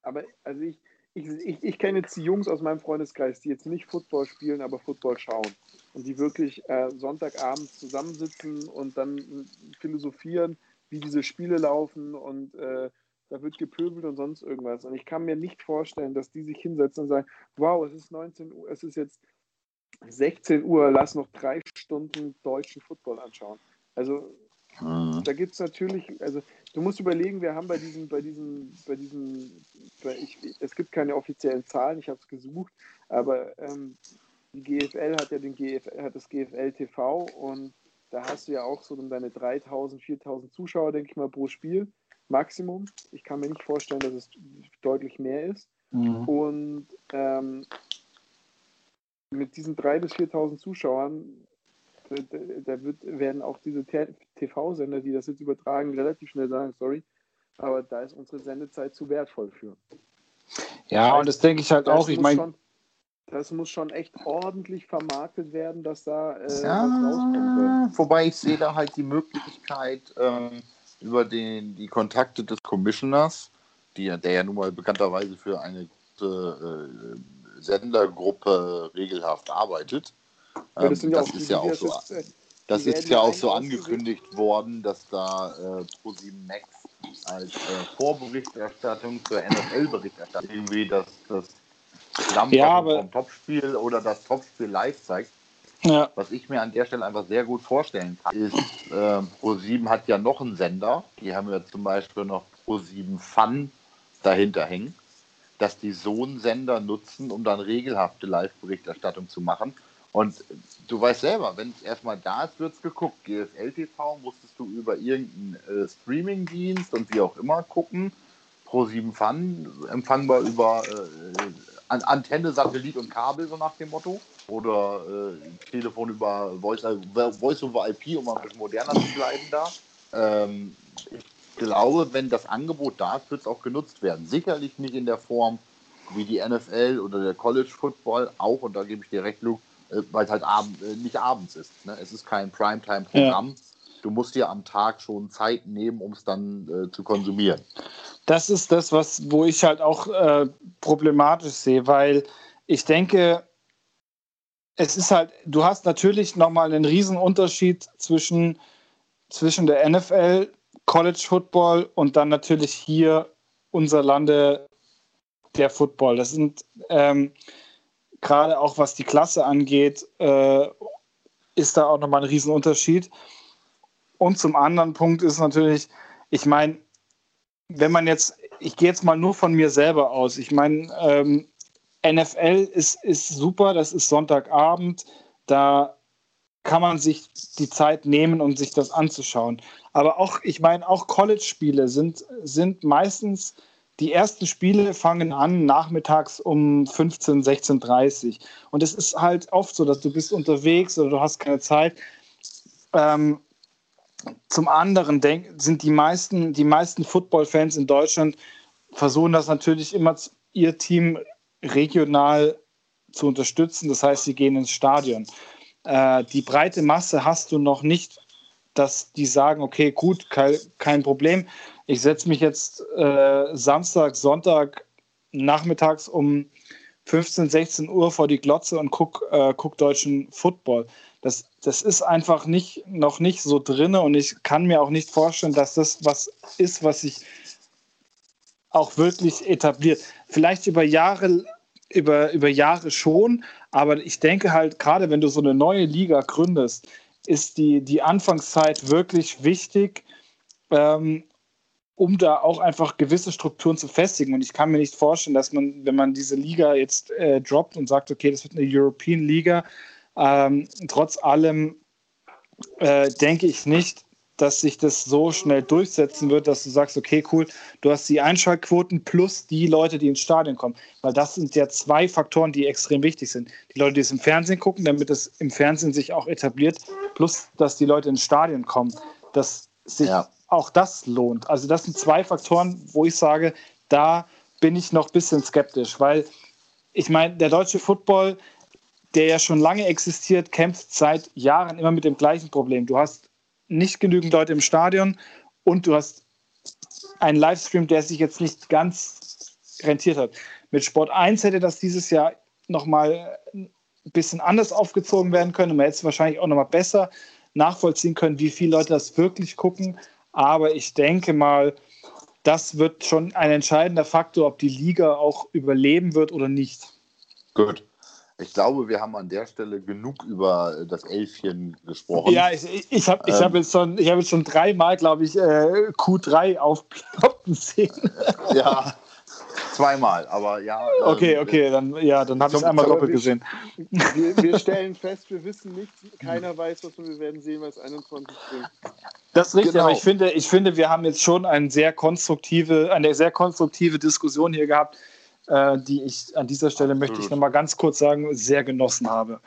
aber also ich, ich, ich, ich kenne jetzt die Jungs aus meinem Freundeskreis, die jetzt nicht Football spielen, aber Football schauen. Und die wirklich äh, Sonntagabend zusammensitzen und dann philosophieren, wie diese Spiele laufen und äh, da wird gepöbelt und sonst irgendwas. Und ich kann mir nicht vorstellen, dass die sich hinsetzen und sagen, wow, es ist 19 Uhr, es ist jetzt 16 Uhr, lass noch drei Stunden deutschen Football anschauen. Also Mhm. da gibt es natürlich, also du musst überlegen, wir haben bei diesen, bei diesen, bei diesen, bei ich, es gibt keine offiziellen Zahlen, ich habe es gesucht, aber ähm, die GFL hat ja den GFL, hat das GFL TV und da hast du ja auch so deine 3000, 4000 Zuschauer, denke ich mal, pro Spiel, Maximum. Ich kann mir nicht vorstellen, dass es deutlich mehr ist. Und ähm, mit diesen 3.000 bis 4.000 Zuschauern, da, wird, werden auch diese TV-Sender, die das jetzt übertragen, relativ schnell sagen, sorry, aber da ist unsere Sendezeit zu wertvoll für. Ja, und das denke ich halt Das auch. Ich meine, das muss schon echt ordentlich vermarktet werden, dass da äh, Ja, was rauskommt. wobei ich sehe da halt die Möglichkeit ähm, über den, die Kontakte des Commissioners, die, der ja nun mal bekannterweise für eine äh, Sendergruppe regelhaft arbeitet. Ähm, das ist ja auch so. äh, Das ist ja ja auch so angekündigt worden, dass da äh, Pro7 Max als äh, Vorberichterstattung zur NFL-Berichterstattung irgendwie das, das Zusammenfassen Ja, aber- vom Topspiel oder das Topspiel live zeigt. Ja, Was ich mir an der Stelle einfach sehr gut vorstellen kann, ist, äh, Pro7 hat ja noch einen Sender. Die haben ja zum Beispiel noch Pro7 Fun dahinter hängen, dass die so einen Sender nutzen, um dann regelhafte Live-Berichterstattung zu machen. Und du weißt selber, wenn es erstmal da ist, wird es geguckt. GFL TV musstest du über irgendeinen äh, Streaming-Dienst und wie auch immer gucken. Pro7 Fun empfangbar über äh, An Antenne, Satellit und Kabel, so nach dem Motto. Oder äh, Telefon über Voice, äh, Voice over IP, um ein bisschen moderner zu bleiben da. Ähm, ich glaube, wenn das Angebot da ist, wird es auch genutzt werden. Sicherlich nicht in der Form wie die NFL oder der College Football, auch, und da gebe ich dir recht, Luke, weil es halt abend, äh, nicht abends ist. Ne? Es ist kein Primetime-Programm. Du musst dir am Tag schon Zeit nehmen, um es dann äh, zu konsumieren. das ist das, was, wo ich halt auch äh, problematisch sehe, weil ich denke, es ist halt, du hast natürlich nochmal einen riesen Unterschied zwischen, zwischen der NFL, College Football und dann natürlich hier unser Lande der Football. Das sind ähm, gerade auch was die Klasse angeht, äh, ist da auch nochmal ein riesen Unterschied. Und zum anderen Punkt ist natürlich, ich meine, wenn man jetzt, ich gehe jetzt mal nur von mir selber aus. Ich meine, ähm, NFL ist, ist super, das ist Sonntagabend, da kann man sich die Zeit nehmen, um sich das anzuschauen. Aber auch, ich meine, auch College-Spiele sind, sind meistens, die ersten Spiele fangen an nachmittags um 15, 16.30 Und es ist halt oft so, dass du bist unterwegs oder du hast keine Zeit. Ähm, zum anderen denk, sind die meisten, die meisten Football-Fans in Deutschland versuchen das natürlich immer ihr Team regional zu unterstützen. Das heißt, sie gehen ins Stadion. Äh, die breite Masse hast du noch nicht, dass die sagen, okay, gut, kein, kein Problem. Ich setze mich jetzt äh, Samstag, Sonntag nachmittags um 15, 16 Uhr vor die Glotze und guck, äh, guck deutschen Football. Das, das ist einfach nicht, noch nicht so drin und ich kann mir auch nicht vorstellen, dass das was ist, was sich auch wirklich etabliert. Vielleicht über Jahre, über, über Jahre schon, aber ich denke halt, gerade wenn du so eine neue Liga gründest, ist die, die Anfangszeit wirklich wichtig, ähm, um da auch einfach gewisse Strukturen zu festigen. Und ich kann mir nicht vorstellen, dass man, wenn man diese Liga jetzt äh, droppt und sagt, okay, das wird eine European Liga, ähm, trotz allem äh, denke ich nicht, dass sich das so schnell durchsetzen wird, dass du sagst, okay, cool, du hast die Einschaltquoten plus die Leute, die ins Stadion kommen. Weil das sind ja zwei Faktoren, die extrem wichtig sind. Die Leute, die es im Fernsehen gucken, damit es im Fernsehen sich auch etabliert, plus dass die Leute ins Stadion kommen, dass sich Ja. Auch das lohnt. Also das sind zwei Faktoren, wo ich sage, da bin ich noch ein bisschen skeptisch, weil ich meine, der deutsche Football, der ja schon lange existiert, kämpft seit Jahren immer mit dem gleichen Problem. Du hast nicht genügend Leute im Stadion und du hast einen Livestream, der sich jetzt nicht ganz rentiert hat. Mit Sport 1 hätte das dieses Jahr nochmal ein bisschen anders aufgezogen werden können und man hätte es wahrscheinlich auch nochmal besser nachvollziehen können, wie viele Leute das wirklich gucken. Aber ich denke mal, das wird schon ein entscheidender Faktor, ob die Liga auch überleben wird oder nicht. Gut. Ich glaube, wir haben an der Stelle genug über das Elfchen gesprochen. Ja, ich, ich, ich habe ich Ähm. hab jetzt, schon- ich hab jetzt schon dreimal, glaube ich, äh, Q3 aufploppen sehen. Ja, zweimal, aber ja. ähm, Okay, okay, dann, ja, dann habe ich es einmal doppelt gesehen. Wir, wir stellen fest, wir wissen nichts, keiner weiß was und wir werden sehen, was 21 bringt. Das ist richtig, Genau. aber ich finde, ich finde, wir haben jetzt schon eine sehr konstruktive, eine sehr konstruktive Diskussion hier gehabt, äh, die ich an dieser Stelle, möchte ich Absolut. nochmal ganz kurz sagen, sehr genossen habe.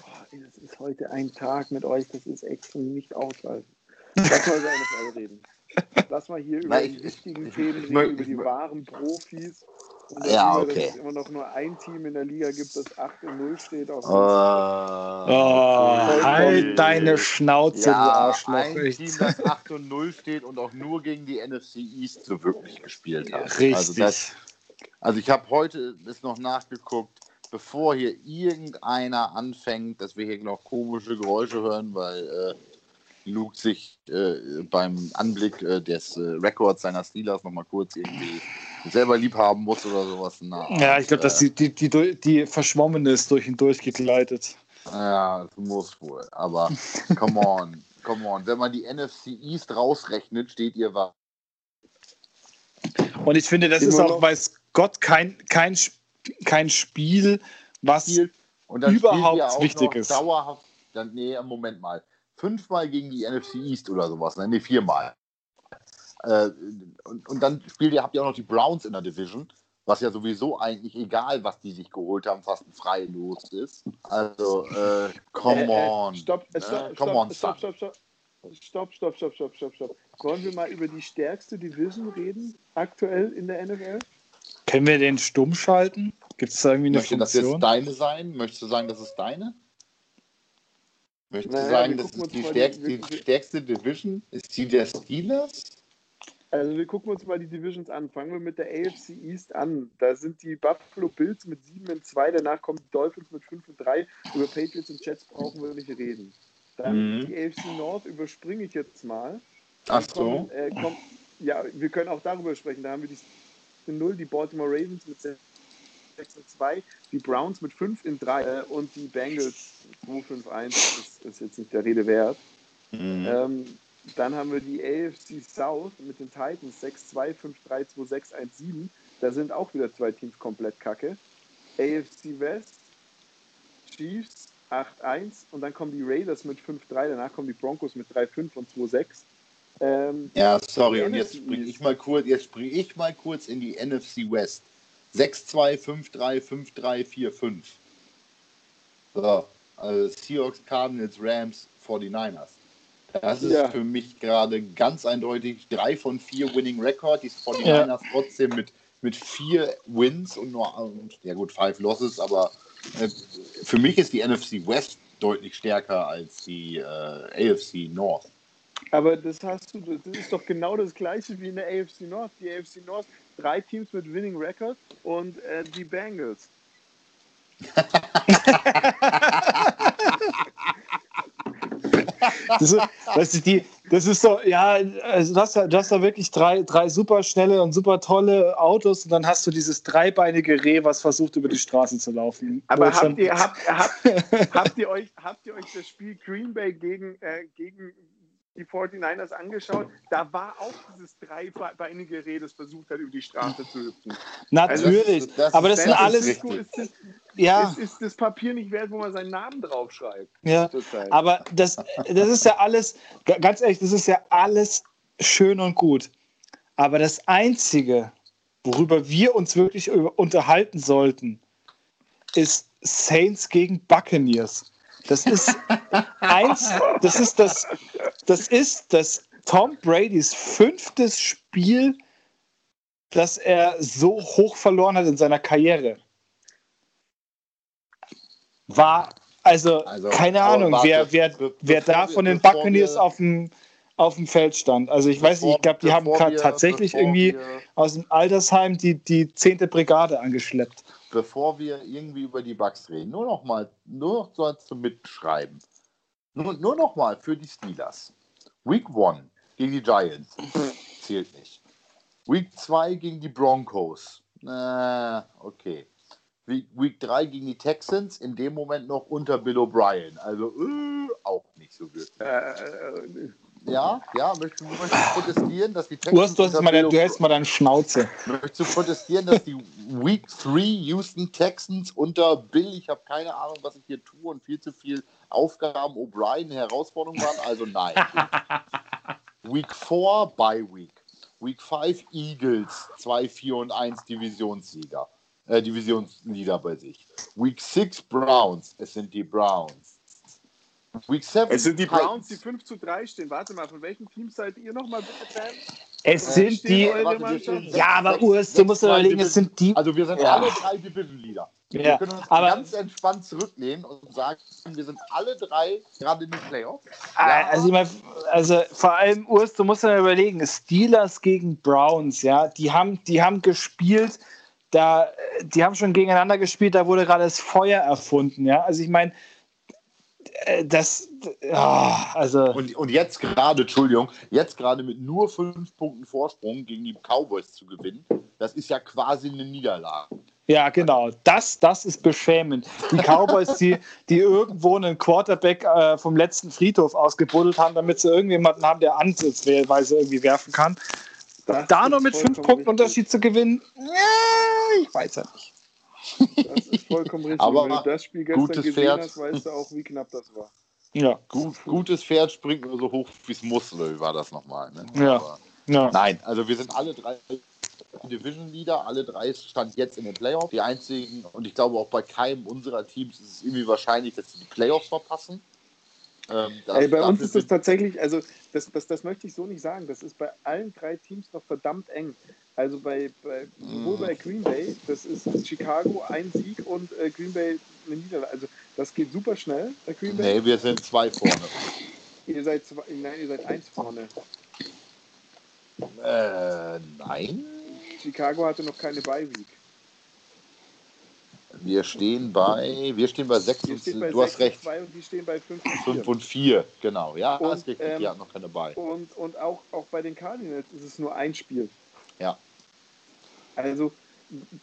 Boah, das ist heute ein Tag mit euch, das ist echt nicht aushalten. Lass mal über NFL reden. Lass mal hier über Na, die ich- wichtigen ich- Themen reden, über die wahren Profis. Und Ja, darüber, okay. Dass es immer noch nur ein Team in der Liga gibt, das 8 und 0 steht. Auf Äh, Oh, halt deine Schnauze, du Ja, Arschloch. ein echt. Team, das 8 und 0 steht und auch nur gegen die NFC East so wirklich gespielt hat. Richtig. Also, das, also ich habe heute ist noch nachgeguckt, bevor hier irgendeiner anfängt, dass wir hier noch komische Geräusche hören, weil äh, Luke sich äh, beim Anblick äh, des äh, Records seiner Steelers nochmal kurz irgendwie selber lieb haben muss oder sowas. Na, ja, ich glaube, dass äh, die, die, die, die verschwommene ist durch ihn durchgegleitet. Ja, das muss wohl. Aber come on, come on. Wenn man die NFC East rausrechnet, steht ihr was. Und ich finde, das Immer ist auch, weiß Gott, kein, kein, kein Spiel, was spielt. Und dann Überhaupt wichtig noch ist. Dauerhaft, dann, nee, Moment mal. Fünfmal gegen die NFC East oder sowas. Ne, nee, viermal. Äh, und, und dann spielt ihr, habt ihr auch noch die Browns in der Division, was ja sowieso eigentlich egal, was die sich geholt haben, fast ein Freilos ist. Also, äh, come Äh, äh, on. Stopp, äh, Äh, stopp, come stopp, on, stopp, stopp, stopp. Stopp, stopp, stopp, stopp, stopp, stopp. Wollen wir mal über die stärkste Division reden, aktuell in der NFL? Können wir den stumm schalten? Gibt es da irgendwie eine Möchte das jetzt Funktion? deine sein? Möchtest du sagen, das ist deine? Möchtest Naja, du sagen, das ist die die- stärkste, wir- die stärkste Division? Ist die der Steelers? Also wir gucken uns mal die Divisions an. Fangen wir mit der AFC East an. Da sind die Buffalo Bills mit 7 und 2, danach kommen die Dolphins mit 5 und 3. Über Patriots und Jets brauchen wir nicht reden. Dann Mhm. die AFC North überspringe ich jetzt mal. Ach Dann kommen, so. äh, kommen, ja, wir können auch darüber sprechen. Da haben wir die 0, die Baltimore Ravens mit 6 und 2, die Browns mit 5 in 3 äh, und die Bengals 2, 5, 1. Ist, ist jetzt nicht der Rede wert. Mhm. Ähm, dann haben wir die AFC South mit den Titans 6-2, 5-3, 2-6, 1-7. Da sind auch wieder zwei Teams komplett kacke. AFC West, Chiefs 8-1 und dann kommen die Raiders mit 5-3, danach kommen die Broncos mit 3-5 und 2-6. Ähm, Ja, sorry, und jetzt springe ich mal kurz, jetzt springe ich mal kurz in die NFC West. 6-2, 5-3, 5-3, 4-5. So, also Seahawks, Cardinals, Rams, 49ers. Das ist Ja. für mich gerade ganz eindeutig 3 von 4 Winning Record. Die 49ers trotzdem mit, mit 4 Wins und nur, und, ja gut, 5 Losses, aber äh, für mich ist die NFC West deutlich stärker als die äh, AFC North. aber das hast du, das ist doch genau das gleiche wie in der AFC North. Die AFC North, drei Teams mit Winning Record und äh, die Bengals. Das ist, weißt du, die, das ist so, ja, also du hast, da- du hast da wirklich drei, drei super schnelle und super tolle Autos und dann hast du dieses dreibeinige Reh, was versucht, über die Straße zu laufen. Aber habt ihr, habt, habt, habt, ihr euch, habt ihr euch das Spiel Green Bay gegen, äh, gegen die 49ers angeschaut? Da war auch dieses dreibeinige Reh, das versucht hat, über die Straße zu hüpfen. Natürlich, das ist- das aber das sind das ist alles. Ist, ist, ja, ist, ist das Papier nicht wert, wo man seinen Namen draufschreibt? ja. Aber das, das ist ja alles, ga- ganz ehrlich, das ist ja alles schön und gut. Aber das Einzige, worüber wir uns wirklich unterhalten sollten, ist Saints gegen Buccaneers. Das ist eins, das ist das, das ist das Tom Bradys fünftes Spiel, das er so hoch verloren hat in seiner Karriere. War, also, Also, keine Ahnung, warte, wer, wer, wer bevor da von den bevor Buccaneers auf dem, auf dem Feld stand. Also ich weiß nicht, ich glaube, die haben Bevor wir- tatsächlich bevor irgendwie aus dem Altersheim die, die 10. Brigade angeschleppt. Bevor wir irgendwie über die Bugs reden, nur noch mal, nur noch so zum Mitschreiben. Nur, nur noch mal für die Steelers. Week 1 gegen die Giants. Zählt nicht. Week 2 gegen die Broncos. Äh, okay. Week, Week 3 gegen die Texans, in dem Moment noch unter Bill O'Brien. Also äh, auch nicht so wirklich. Äh, äh, Ja, ja, möchtest du möchtest du protestieren, dass die Texans Urs, du, hast mal, du hältst mal deine Schnauze. Möchtest du protestieren, dass die Week 3 Houston Texans unter Bill, ich habe keine Ahnung, was ich hier tue und viel zu viel Aufgaben O'Brien Herausforderungen waren? Also nein. Week 4 Bye Week. Week 5 Eagles 2, 4 und 1 Divisionssieger. Äh, Divisionsleader bei sich. Week 6 Browns. Es sind die Browns. Week 7 es sind die. Browns, die 5 zu 3 stehen. Warte mal, von welchem Team seid ihr nochmal bitte Fan? Es sind stehen die. Warte, Ja, aber Urs, du musst überlegen, es sind die. Also wir sind Ja. alle drei Division-Leader. Wir Ja, können uns aber ganz entspannt zurücklehnen und sagen, wir sind alle drei gerade in den Playoffs. Ah, Also, ich mein, also vor allem, Urs, du musst dir überlegen, Steelers gegen Browns, ja, die haben, die haben gespielt, da, die haben schon gegeneinander gespielt, da wurde gerade das Feuer erfunden, ja. Also ich meine, äh, das, ah, also, Und, und jetzt gerade, Entschuldigung, jetzt gerade mit nur fünf Punkten Vorsprung gegen die Cowboys zu gewinnen, das ist ja quasi eine Niederlage. ja, genau, das, das ist beschämend. Die Cowboys, die, die irgendwo einen Quarterback äh, vom letzten Friedhof ausgebuddelt haben, damit sie irgendjemanden haben, der ansatzweise irgendwie werfen kann. Das Da nur mit fünf Punkten. Unterschied zu gewinnen, ja, ich weiß ja nicht. Das ist vollkommen richtig. Aber Wenn du das Spiel gestern gutes gesehen Pferd. hast, weißt du auch, wie knapp das war. Ja, Gut, gutes Pferd springt nur so hoch, wie es muss, war das nochmal? Ne? Ja. Aber, ja. nein, also wir sind alle drei Division Leader, alle drei stand jetzt in den Playoffs. Die einzigen, und ich glaube auch bei keinem unserer Teams ist es irgendwie wahrscheinlich, dass sie die Playoffs verpassen. Ähm, das- Ey, bei uns ist das tatsächlich, also das, das, das möchte ich so nicht sagen. Das ist bei allen drei Teams noch verdammt eng. Also bei, bei sowohl bei Green Bay, das ist Chicago ein Sieg und äh, Green Bay eine Niederlage. Also das geht super schnell bei Green Bay. Nee, wir sind zwei vorne. Ihr seid zwei, nein, ihr seid eins vorne. Äh, nein. Chicago hatte noch keine Bye-Week. Wir stehen bei, wir stehen bei 6 Ihr und bei du hast 6 recht. und 2 und die stehen bei 5 und 4. 5 und 4, genau. Ja, Und, ist richtig. ähm, die hat noch keine bei. Und, und auch, auch bei den Cardinals ist es nur ein Spiel. Ja. Also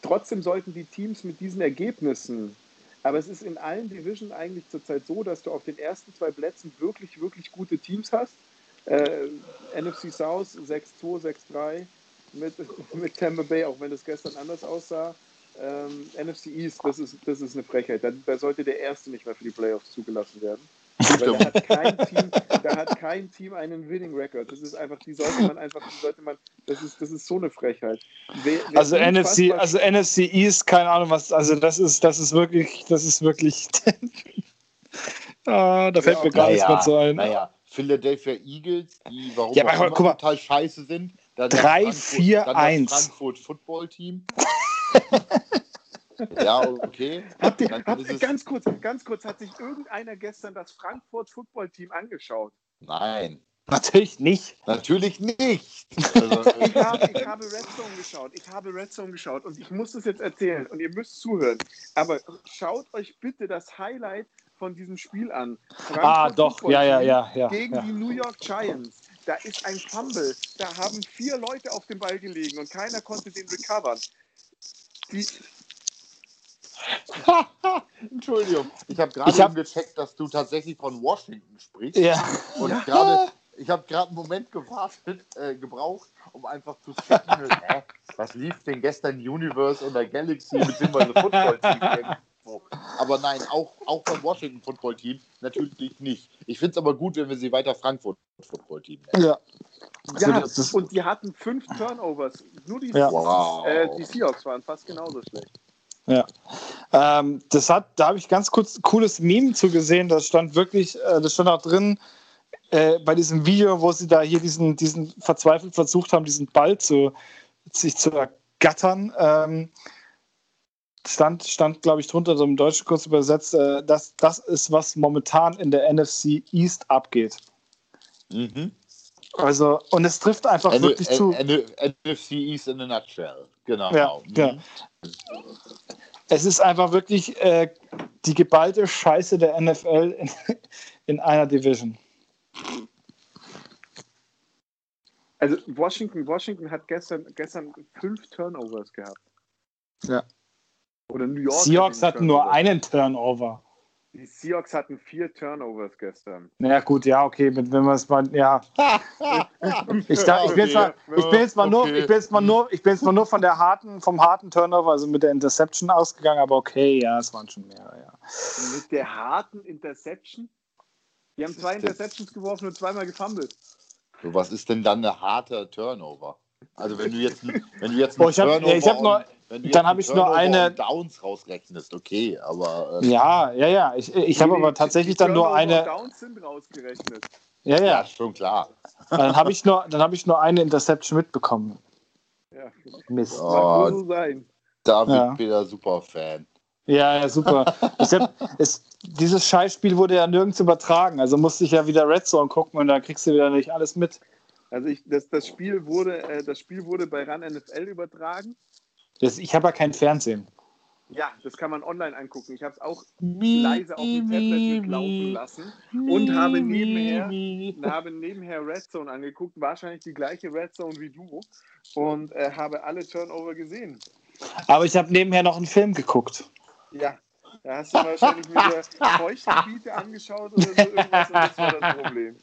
trotzdem sollten die Teams mit diesen Ergebnissen, aber es ist in allen Divisionen eigentlich zurzeit so, dass du auf den ersten zwei Plätzen wirklich, wirklich gute Teams hast. Äh, NFC South 6-2, 6-3 mit, mit Tampa Bay, auch wenn das gestern anders aussah. Ähm, NFC East, das ist, das ist eine Frechheit. Da, da sollte der Erste nicht mehr für die Playoffs zugelassen werden. Da hat, kein Team, da hat kein Team einen Winning Record. Das ist einfach, die sollte man einfach, die sollte man, das ist, das ist so eine Frechheit. Wer, wer Also NFC, also NFC East, keine Ahnung was, also das ist, das ist wirklich, das ist wirklich. ah, da fällt Ja, mir gar nichts mehr zu ein. Naja, Philadelphia Eagles, die warum Ja, aber auch immer guck mal. total scheiße sind. Dann das Drei, Frankfurt- vier, dann eins. Das Frankfurt Football Team. ja, okay. Habt ihr, habt es- ganz kurz, ganz kurz, hat sich irgendeiner gestern das Frankfurt Football Team angeschaut? Nein, Natürlich nicht. natürlich nicht. Also, Ich habe, ich habe Red Zone geschaut. Ich habe Red Zone geschaut und ich muss das jetzt erzählen und ihr müsst zuhören. Aber schaut euch bitte das Highlight von diesem Spiel an. Frankfurt Ah, doch, Football ja, ja, ja, ja. Gegen ja. die New York Giants. Da ist ein Fumble. Da haben vier Leute auf dem Ball gelegen und keiner konnte den recovern. Die, Entschuldigung, ich habe gerade hab- gecheckt, dass du tatsächlich von Washington sprichst. Ja. Und Ja. gerade, ich habe gerade einen Moment gewartet, äh, gebraucht, um einfach zu checken, hä, was lief denn gestern Universe oder Galaxy bzw. Football Team? Aber nein, auch, auch beim Washington Football Team natürlich nicht. Ich finde es aber gut, wenn wir sie weiter Frankfurt Football Team nennen. ja. ja, und die hatten fünf Turnovers. Nur die, Ja. Wow. äh, die Seahawks waren fast genauso schlecht. Ähm, das hat, da habe ich ganz kurz cooles Meme zugesehen. Das stand wirklich, äh, das stand auch drin äh, bei diesem Video, wo sie da hier diesen, diesen verzweifelt versucht haben, diesen Ball zu sich zu ergattern. Ähm, stand, stand glaube ich, drunter, so im Deutschen kurz übersetzt, äh, dass das ist, was momentan in der NFC East abgeht. Mhm. Also, und es trifft einfach N wirklich zu. N N NFC East in a nutshell. Genau. Ja, Mhm. ja. Es ist einfach wirklich äh, die geballte Scheiße der NFL in, in einer Division. Also Washington, Washington hat gestern, gestern fünf Turnovers gehabt. Ja. Oder New York. Seahawks hat hatten nur einen Turnover. Die Seahawks hatten vier Turnovers gestern. Naja, gut, ja, okay, wenn wenn wir es mal, ja. Ich, da, ich, bin jetzt mal, ich bin jetzt mal nur, ich bin jetzt mal nur, ich bin jetzt mal nur von der harten, vom harten Turnover, also mit der Interception ausgegangen, aber okay, ja, es waren schon mehrere, ja. Mit der harten Interception. Die haben zwei? Interceptions geworfen und zweimal gefummelt. So, was ist denn dann eine harte Turnover? Also wenn du jetzt, wenn du jetzt Oh, ich hab- ja, ich hab nur- wenn du dann jetzt hab einen ich nur eine- Downs rausrechnest, okay, aber äh, Ja, ja, ja. Ich, ich habe aber tatsächlich die dann nur eine. Downs sind rausgerechnet. Ja, ja. Ja, schon klar. Dann habe ich, nur- dann hab ich nur eine Interception mitbekommen. Ja, Mist. Oh. so sein. David Ja. wieder super Fan. Ja, ja, super. Ich hab, es, dieses Scheißspiel wurde ja nirgends übertragen. Also musste ich ja wieder Red Zone gucken und da kriegst du wieder nicht alles mit. Also ich, das, das, Spiel wurde, äh, das Spiel wurde bei RAN NFL übertragen. Das, ich habe ja kein Fernsehen. Ja, das kann man online angucken. Ich habe es auch leise auf dem Tablet mitlaufen lassen und habe nebenher, habe nebenher Red Zone angeguckt, wahrscheinlich die gleiche Red Zone wie du und äh, habe alle Turnover gesehen. Aber ich habe nebenher noch einen Film geguckt. Ja, da hast du wahrscheinlich wieder Feuchtgebiete angeschaut oder so irgendwas und das war das Problem.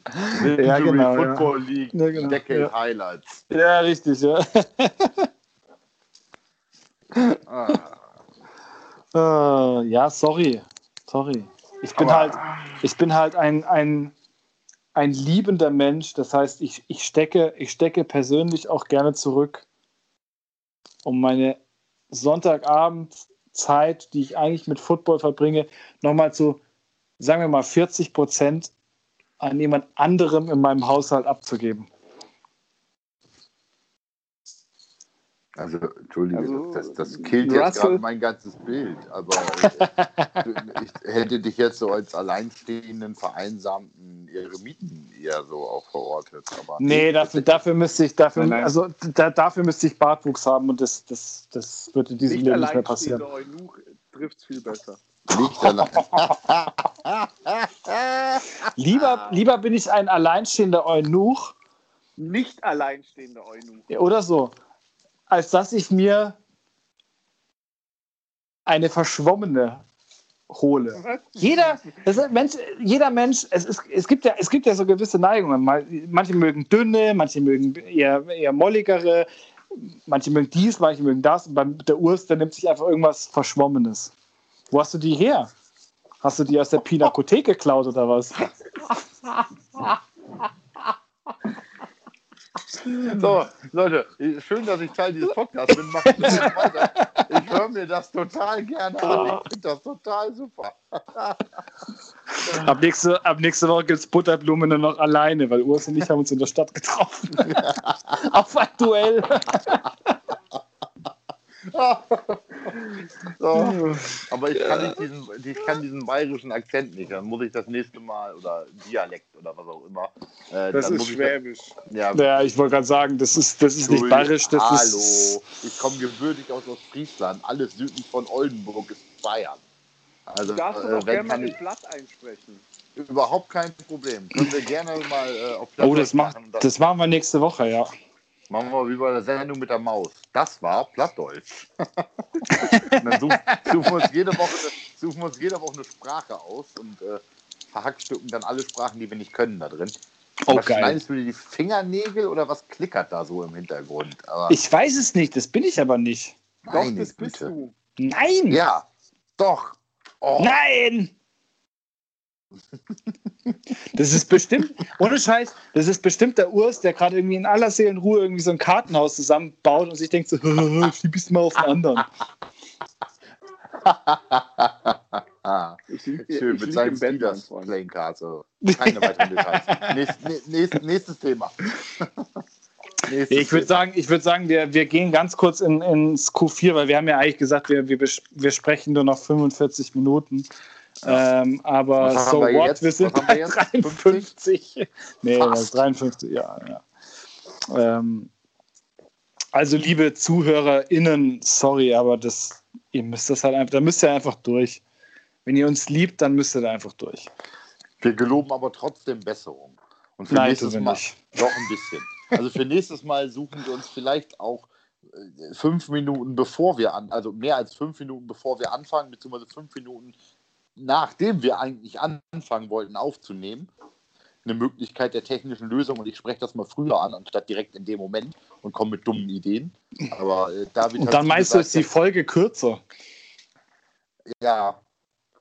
Ja, genau, ja. Football League, Ja, genau. Decade Ja. Highlights. Ja, richtig, ja. Ah. Äh, ja, sorry. Sorry. Ich bin Aber- halt, ich bin halt ein, ein, ein liebender Mensch. Das heißt, ich, ich, stecke, ich stecke persönlich auch gerne zurück, um meine Sonntagabendzeit, die ich eigentlich mit Football verbringe, nochmal zu, sagen wir mal, 40 Prozent an jemand anderem in meinem Haushalt abzugeben. Also, Entschuldige, Also, das, das killt jetzt Russell- gerade mein ganzes Bild. Aber äh, ich hätte dich jetzt so als alleinstehenden, vereinsamten Eremiten eher so auch verortet. Aber Nee, dafür, dafür müsste ich, dafür, Nein, nein. also da, dafür müsste ich Bartwuchs haben und das, das, das wird in diesem Nicht Leben nicht mehr passieren. alleinstehende Eunuch trifft es viel besser. Nicht allein. Lieber, lieber bin ich ein alleinstehender Eunuch Nicht alleinstehende Eunuch. oder so, als dass ich mir eine verschwommene hole. Jeder, Mensch, jeder Mensch, es, ist, es, gibt ja, es gibt ja so gewisse Neigungen. Manche mögen dünne, manche mögen eher, eher molligere, manche mögen dies, manche mögen das. Und beim der Urs, der nimmt sich einfach irgendwas Verschwommenes. Wo hast du die her? Hast du die aus der Pinakothek geklaut oder was? So, Leute, schön, dass ich Teil dieses Podcasts bin. Macht weiter. Ich höre mir das total gerne an. Ich finde das total super. Ab nächste, ab nächste Woche gibt es Butterblume nur noch alleine, weil Urs und ich haben uns in der Stadt getroffen. Auf ein Duell. So. Aber ich kann, nicht diesen, ich kann diesen bayerischen Akzent nicht. Dann muss ich das nächste Mal, oder Dialekt oder was auch immer. Äh, Das dann ist muss ich Schwäbisch. ja, Ja, ich wollte gerade sagen, das ist, das ist nicht bayerisch, das Hallo, ist. ich komme gebürtig aus Ostfriesland. Alles südlich von Oldenburg ist Bayern. Also, Du darfst äh, doch auch wenn gerne mal kann den ich, Blatt einsprechen. überhaupt kein Problem. Können wir gerne mal äh, auf Oh, das, macht, machen. Das das machen wir nächste Woche, ja. Machen wir wie bei der Sendung mit der Maus. Das war Plattdeutsch. Dann suchen, suchen, wir uns jede Woche, eine- suchen wir uns jede Woche eine Sprache aus und äh, verhackstücken dann alle Sprachen, die wir nicht können, da drin. Oh, was geil. schneidest du dir die Fingernägel oder was klickert da so im Hintergrund? Aber Ich weiß es nicht, das bin ich aber nicht. Doch, meine das bist Güte. du. Nein! Ja, doch. Oh, Nein! Das ist bestimmt, ohne Scheiß, das ist bestimmt der Urs, der gerade irgendwie in aller Seelenruhe irgendwie so ein Kartenhaus zusammenbaut und sich denkt so, schieb mal auf den anderen. Ich, lieg- schön ich mit Steelers Freund. Playing Cards. Also keine weiteren Details. Nächst, nä- nächst, nächstes Thema. nächstes Ich würde sagen, ich würde sagen, wir, wir gehen ganz kurz in, ins Q4, weil wir haben ja eigentlich gesagt, wir, wir, wir sprechen nur noch 45 Minuten. Ähm, aber so wir what, jetzt? wir sind Was wir bei jetzt? 53. Nee, Fast. das ist 53, ja. ja. Ähm, also, liebe ZuhörerInnen, sorry, aber das, ihr müsst das halt einfach, da müsst ihr einfach durch. Wenn ihr uns liebt, dann müsst ihr da einfach durch. Wir geloben aber trotzdem Besserung. Und für Nein, nächstes Mal nicht. doch ein bisschen. Also für nächstes Mal suchen wir uns vielleicht auch äh, fünf Minuten bevor wir an, also mehr als fünf Minuten bevor wir anfangen, beziehungsweise fünf Minuten nachdem wir eigentlich anfangen wollten aufzunehmen, eine Möglichkeit der technischen Lösung und ich spreche das mal früher an, anstatt direkt in dem Moment und komme mit dummen Ideen. Aber äh, David Und dann meinst du, ist die gesagt, Folge kürzer? ja,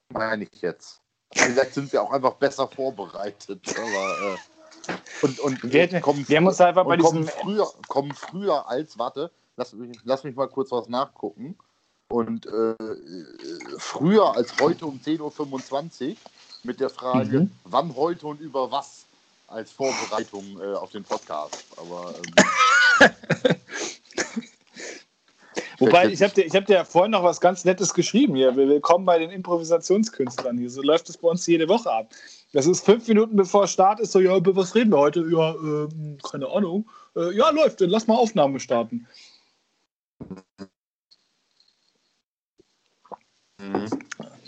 meine ich jetzt. Vielleicht sind wir auch einfach besser vorbereitet. Aber, äh, und, und Wir, kommen, wir haben uns einfach bei und kommen, diesem. früher, kommen früher als, warte, lass lass mich mal kurz was nachgucken. Und äh, früher als heute um 10.25 Uhr mit der Frage, Mhm. wann heute und über was. als Vorbereitung äh, auf den Podcast. Aber ähm, Wobei, ich habe dir, ich hab dir ja vorhin noch was ganz Nettes geschrieben hier. Willkommen bei den Improvisationskünstlern hier. So läuft es bei uns jede Woche ab. Das ist fünf Minuten bevor Start ist, so, ja, über was reden wir heute? Ja, ähm, keine Ahnung. Äh, ja, läuft, dann lass mal Aufnahme starten.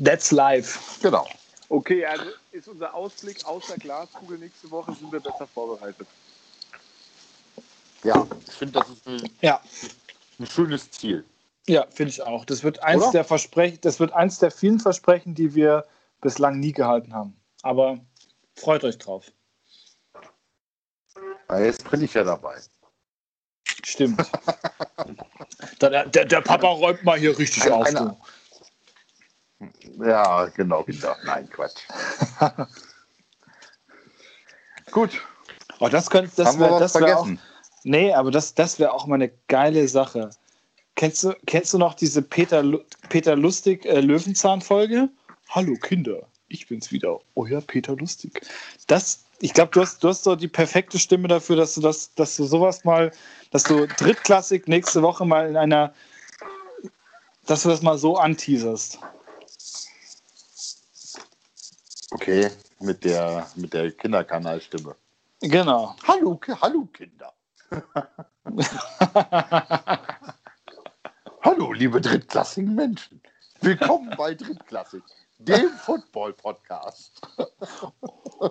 That's live. genau. Okay, also ist unser Ausblick aus der Glaskugel nächste Woche, sind wir besser vorbereitet. Ja, ich finde, das ist ein, Ja, ein schönes Ziel. ja, finde ich auch. Das wird eins Oder? der Versprechen, das wird eins der vielen Versprechen, die wir bislang nie gehalten haben. Aber freut euch drauf. Ja, jetzt bin ich ja dabei. Stimmt. der, der, der Papa räumt mal hier richtig Eine- auf. eine-. Ja, genau, Kinder. Nein, Quatsch. Gut, Oh, das könnte, das haben wir wäre, das wäre auch, vergessen? nee, aber das, das wäre auch mal eine geile Sache. Kennst du, kennst du noch diese Peter, Peter Lustig äh, Löwenzahn-Folge? Hallo Kinder, ich bin's wieder, euer Peter Lustig. Das, ich glaube, du hast, du hast so die perfekte Stimme dafür, dass du das, dass du sowas mal, dass du drittklassig nächste Woche mal in einer, dass du das mal so anteaserst. Okay, mit der, mit der Kinderkanalstimme. Genau. Hallo, hallo Kinder. hallo, liebe drittklassigen Menschen. Willkommen bei Drittklassig, dem Football-Podcast.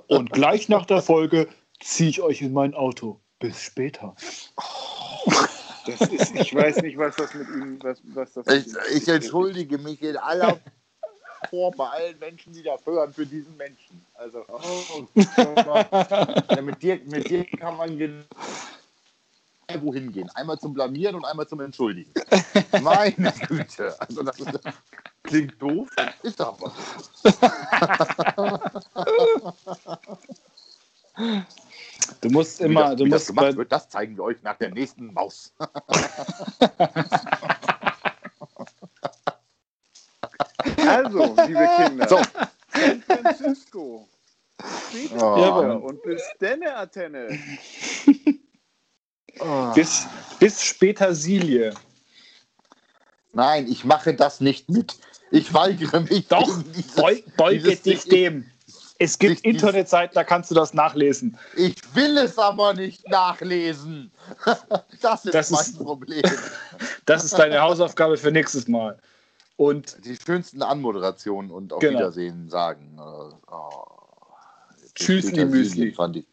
Und gleich nach der Folge ziehe ich euch in mein Auto. Bis später. Das ist, ich weiß nicht, was das mit ihm, was, was das Ich, ich entschuldige mich in aller Form bei allen Menschen, die das hören, für diesen Menschen. Also, Oh, ja, mit, dir, mit dir kann man genau wohin gehen. Einmal zum Blamieren und einmal zum Entschuldigen. Meine Güte. Also das ist, klingt doof, ist aber. Du musst Wie immer, das, du wie das musst gemacht bei, wird, das zeigen wir euch nach der nächsten Maus. Also, liebe Kinder, So. San Francisco. Später Oh. wieder und bis denne, Antenne. bis, bis später Silie. Nein, ich mache das nicht mit. Ich weigere mich. Doch, dieses- Beu, beuge dieses dich dem. Es gibt Internetseiten, da kannst du das nachlesen. Ich will es aber nicht nachlesen. Das ist Das mein ist- Problem. Das ist deine Hausaufgabe für nächstes Mal. Und Die schönsten Anmoderationen und auf Genau. Wiedersehen sagen. Äh, Oh, Tschüss, Peter Müsli. Fand ich.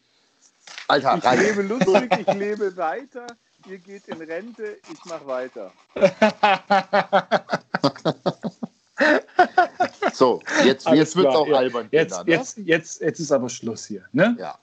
Alter, Ich rein. lebe lustig, ich lebe weiter. Ihr geht in Rente, ich mache weiter. So, jetzt, Alles jetzt wird es auch ja. albern. jetzt, Kinder, ne? jetzt, jetzt, jetzt ist aber Schluss hier. Ne? Ja.